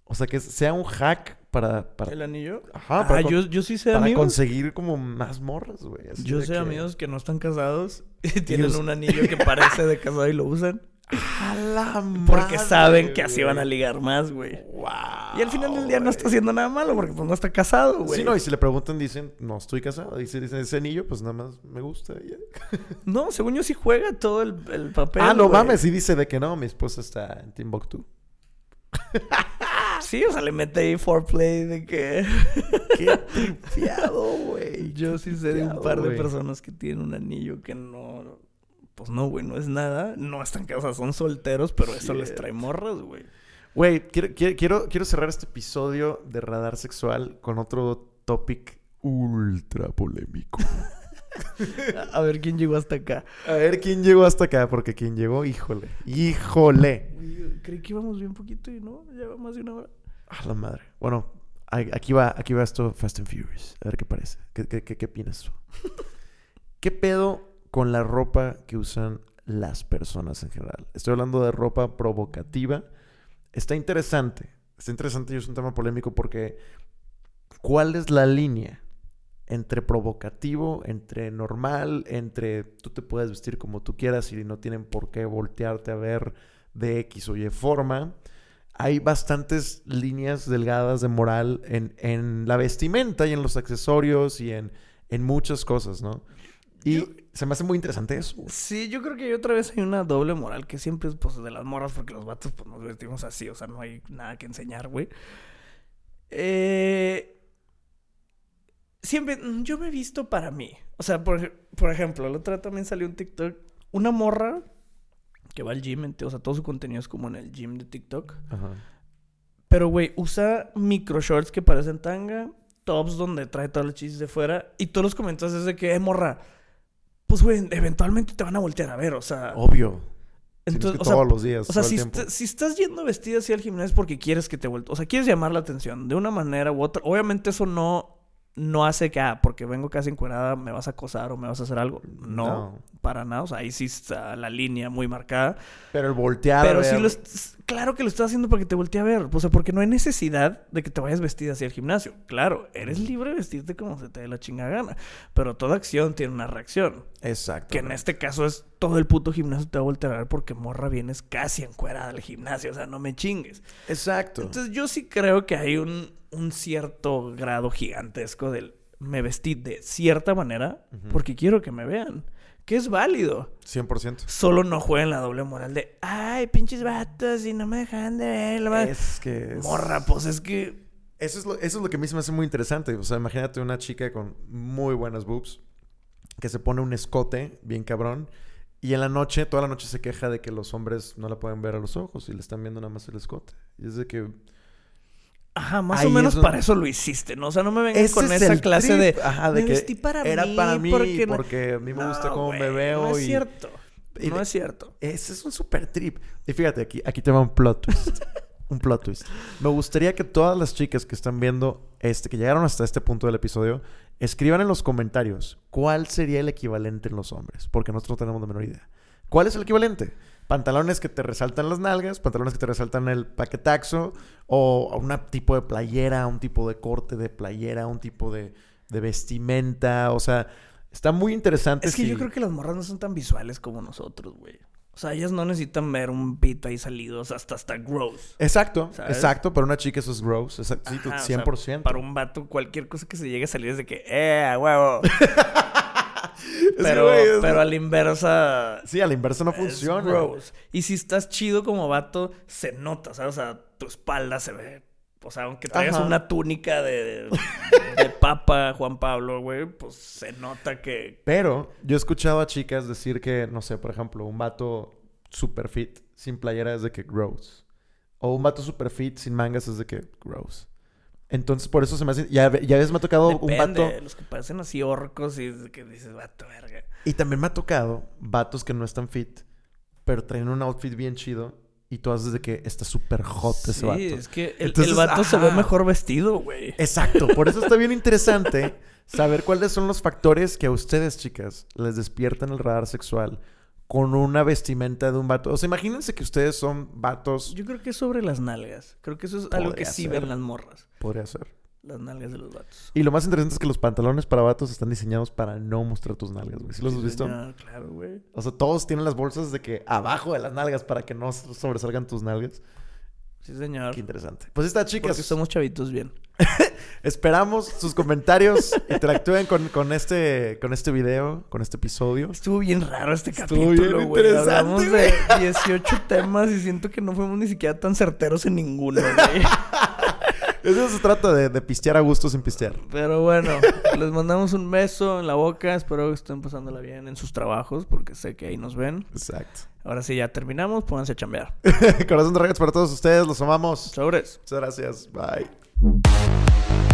O sea, que sea un hack para. para ¿El anillo? ajá, Ah, para, con- yo, yo sí sé para amigos. conseguir como más morras, güey. así Yo sé que- amigos que no están casados y tienen un anillo que parece de casado y lo usan. ¡A la Porque madre, saben que así van a ligar más, güey. Wow, Y al final del día no está haciendo nada malo porque pues no está casado, güey. Sí, no, y si le preguntan, dicen, no estoy casado. Dice, dicen, ese anillo, pues nada más me gusta. y. No, según yo sí juega todo el, el papel. ah, no güey. mames, y dice de que no, mi esposa está en Timbuktu. Sí, o sea, le mete ahí foreplay de que... Qué tripeado, güey. Yo sí sé de un par de personas que tienen un anillo que no... Pues no, güey, no es nada. No están casados, son solteros, pero eso les trae morras, güey. Güey, quiero, quiero, quiero, cerrar este episodio de Radar Sexual con otro topic ultra polémico. A- ver quién llegó hasta acá. A ver quién llegó hasta acá, porque quien llegó, híjole, híjole. Creí que íbamos bien poquito y no, ya va más de una hora. A la madre. Bueno, aquí va, aquí va esto Fast and Furious. A ver qué parece. ¿Qué, qué, qué, qué opinas tú? ¿Qué pedo con la ropa que usan las personas en general? Estoy hablando de ropa provocativa. Está interesante. Está interesante y es un tema polémico porque ¿cuál es la línea entre provocativo, entre normal, entre tú te puedes vestir como tú quieras y no tienen por qué voltearte a ver de X o Y forma? hay bastantes líneas delgadas de moral en, en la vestimenta y en los accesorios y en, en muchas cosas, ¿no? Y Yo- se me hace muy interesante eso. Sí, yo creo que otra vez hay una doble moral que siempre es pues de las morras porque los vatos pues nos vestimos así, o sea, no hay nada que enseñar, güey. Eh, siempre, mm, yo me he visto para mí. O sea, por, por ejemplo, el otro día también salió un TikTok, una morra que va al gym, o sea, todo su contenido es como en el gym de TikTok. Ajá. Pero, güey, usa micro shorts que parecen tanga, tops donde trae todas las chichis de fuera. Y todos los comentarios es de que, eh, morra, pues, güey, eventualmente te van a voltear a ver, o sea. Obvio. entonces, o que sea, todos los días. o sea si, tiempo. est- si estás yendo vestida así al gimnasio es porque quieres que te vuelva. O sea, quieres llamar la atención de una manera u otra. Obviamente, eso no, no hace que, ah, porque vengo casi encuerada, me vas a acosar o me vas a hacer algo. No, No. para nada. O sea, ahí sí está la línea muy marcada. Pero el voltear. Pero sí est- claro que lo estás haciendo porque te volteé a ver. O sea, porque no hay necesidad de que te vayas vestida hacia el gimnasio. Claro, eres libre de vestirte como se te dé la chinga gana. Pero toda acción tiene una reacción. Exacto. Que en este caso es todo el puto gimnasio te va a voltear a ver porque morra vienes casi encuerada al gimnasio. O sea, no me chingues. Exacto. Entonces yo sí creo que hay un, un cierto grado gigantesco del me vestí de cierta manera porque quiero que me vean. Que es válido. 100%. Solo no jueguen la doble moral de, ay, pinches vatos, y no me dejan de ver. la ma-". Es que. es- Morra, pues es que. Eso es, lo, eso es lo que a mí se me hace muy interesante. O sea, imagínate una chica con muy buenas boobs que se pone un escote bien cabrón y en la noche, toda la noche se queja de que los hombres no la pueden ver a los ojos y le están viendo nada más el escote. Y es de que... Ajá, más Ahí o menos para eso lo hiciste, ¿no? O sea, no me vengas Ese con es esa el clase trip. de. Ajá, de "Me que vestí para era mí, para mí porque porque, no-". a mí me gusta No, cómo me veo No es y- cierto. y no de- es cierto. Ese es un super trip. Y fíjate, aquí, aquí te va un plot twist. un plot twist. Me gustaría que todas las chicas que están viendo este, que llegaron hasta este punto del episodio, escriban en los comentarios cuál sería el equivalente en los hombres. Porque nosotros no tenemos la menor idea. ¿Cuál es el equivalente? Pantalones que te resaltan las nalgas, pantalones que te resaltan el paquetaxo, o un tipo de playera, un tipo de corte de playera, un tipo de, de vestimenta. O sea, está muy interesante. Es que si- yo creo que las morras no son tan visuales como nosotros, güey. O sea, ellas no necesitan ver un pito ahí salido, o sea, hasta hasta gross. Exacto, ¿Sabes? exacto. Para una chica eso es gross. Exacto, Ajá, o sea, 100%. para un vato, cualquier cosa que se llegue a salir es de que, ¡eh, huevo! Pero, güey, pero a la inversa. Sí, a la inversa no funciona. gross. Y si estás chido como vato, se nota, ¿sabes? O sea, tu espalda se ve. O sea, aunque traigas Ajá. una túnica de, de Papa Juan Pablo, güey, pues se nota que. Pero yo he escuchado a chicas decir que, no sé, por ejemplo, un vato super fit sin playera es de que gross. O un vato super fit sin mangas es de que gross. Entonces, por eso se me hace. Ya, ya ves, me ha tocado un vato. los que parecen así orcos y que dices, vato, verga. Y también me ha tocado vatos que no están fit, pero traen un outfit bien chido. Y tú haces de que está súper hot ese sí, vato. es que el, Entonces, el vato se ve mejor vestido, güey. Exacto, por eso está bien interesante saber cuáles son los factores que a ustedes, chicas, les despiertan el radar sexual con una vestimenta de un vato. O sea, imagínense que ustedes son vatos, Yo creo que es sobre las nalgas. Creo que eso es algo que sí ser. ven las morras. podría ser. Las nalgas de los vatos. Y lo más interesante es que los pantalones para vatos están diseñados para no mostrar tus nalgas, güey. ¿Sí los has visto? señor, claro, güey. O sea, todos tienen las bolsas de que abajo de las nalgas para que no sobresalgan tus nalgas. Sí, señor. Qué interesante. Pues está, chicas. Porque somos chavitos bien. Esperamos sus comentarios. Interactúen con, con este, con este video, con este episodio. Estuvo bien raro este Estuvo capítulo, bien güey. interesante, Hablamos de 18 temas y siento que no fuimos ni siquiera tan certeros en ninguno, güey. Eso se trata de, de pistear a gusto sin pistear. Pero bueno, les mandamos un beso en la boca. Espero que estén pasándola bien en sus trabajos, porque sé que ahí nos ven. Exacto. Ahora sí, ya terminamos. Pónganse a chambear. Corazón de regalos para todos ustedes. Los amamos. Sobres. Muchas gracias. Bye.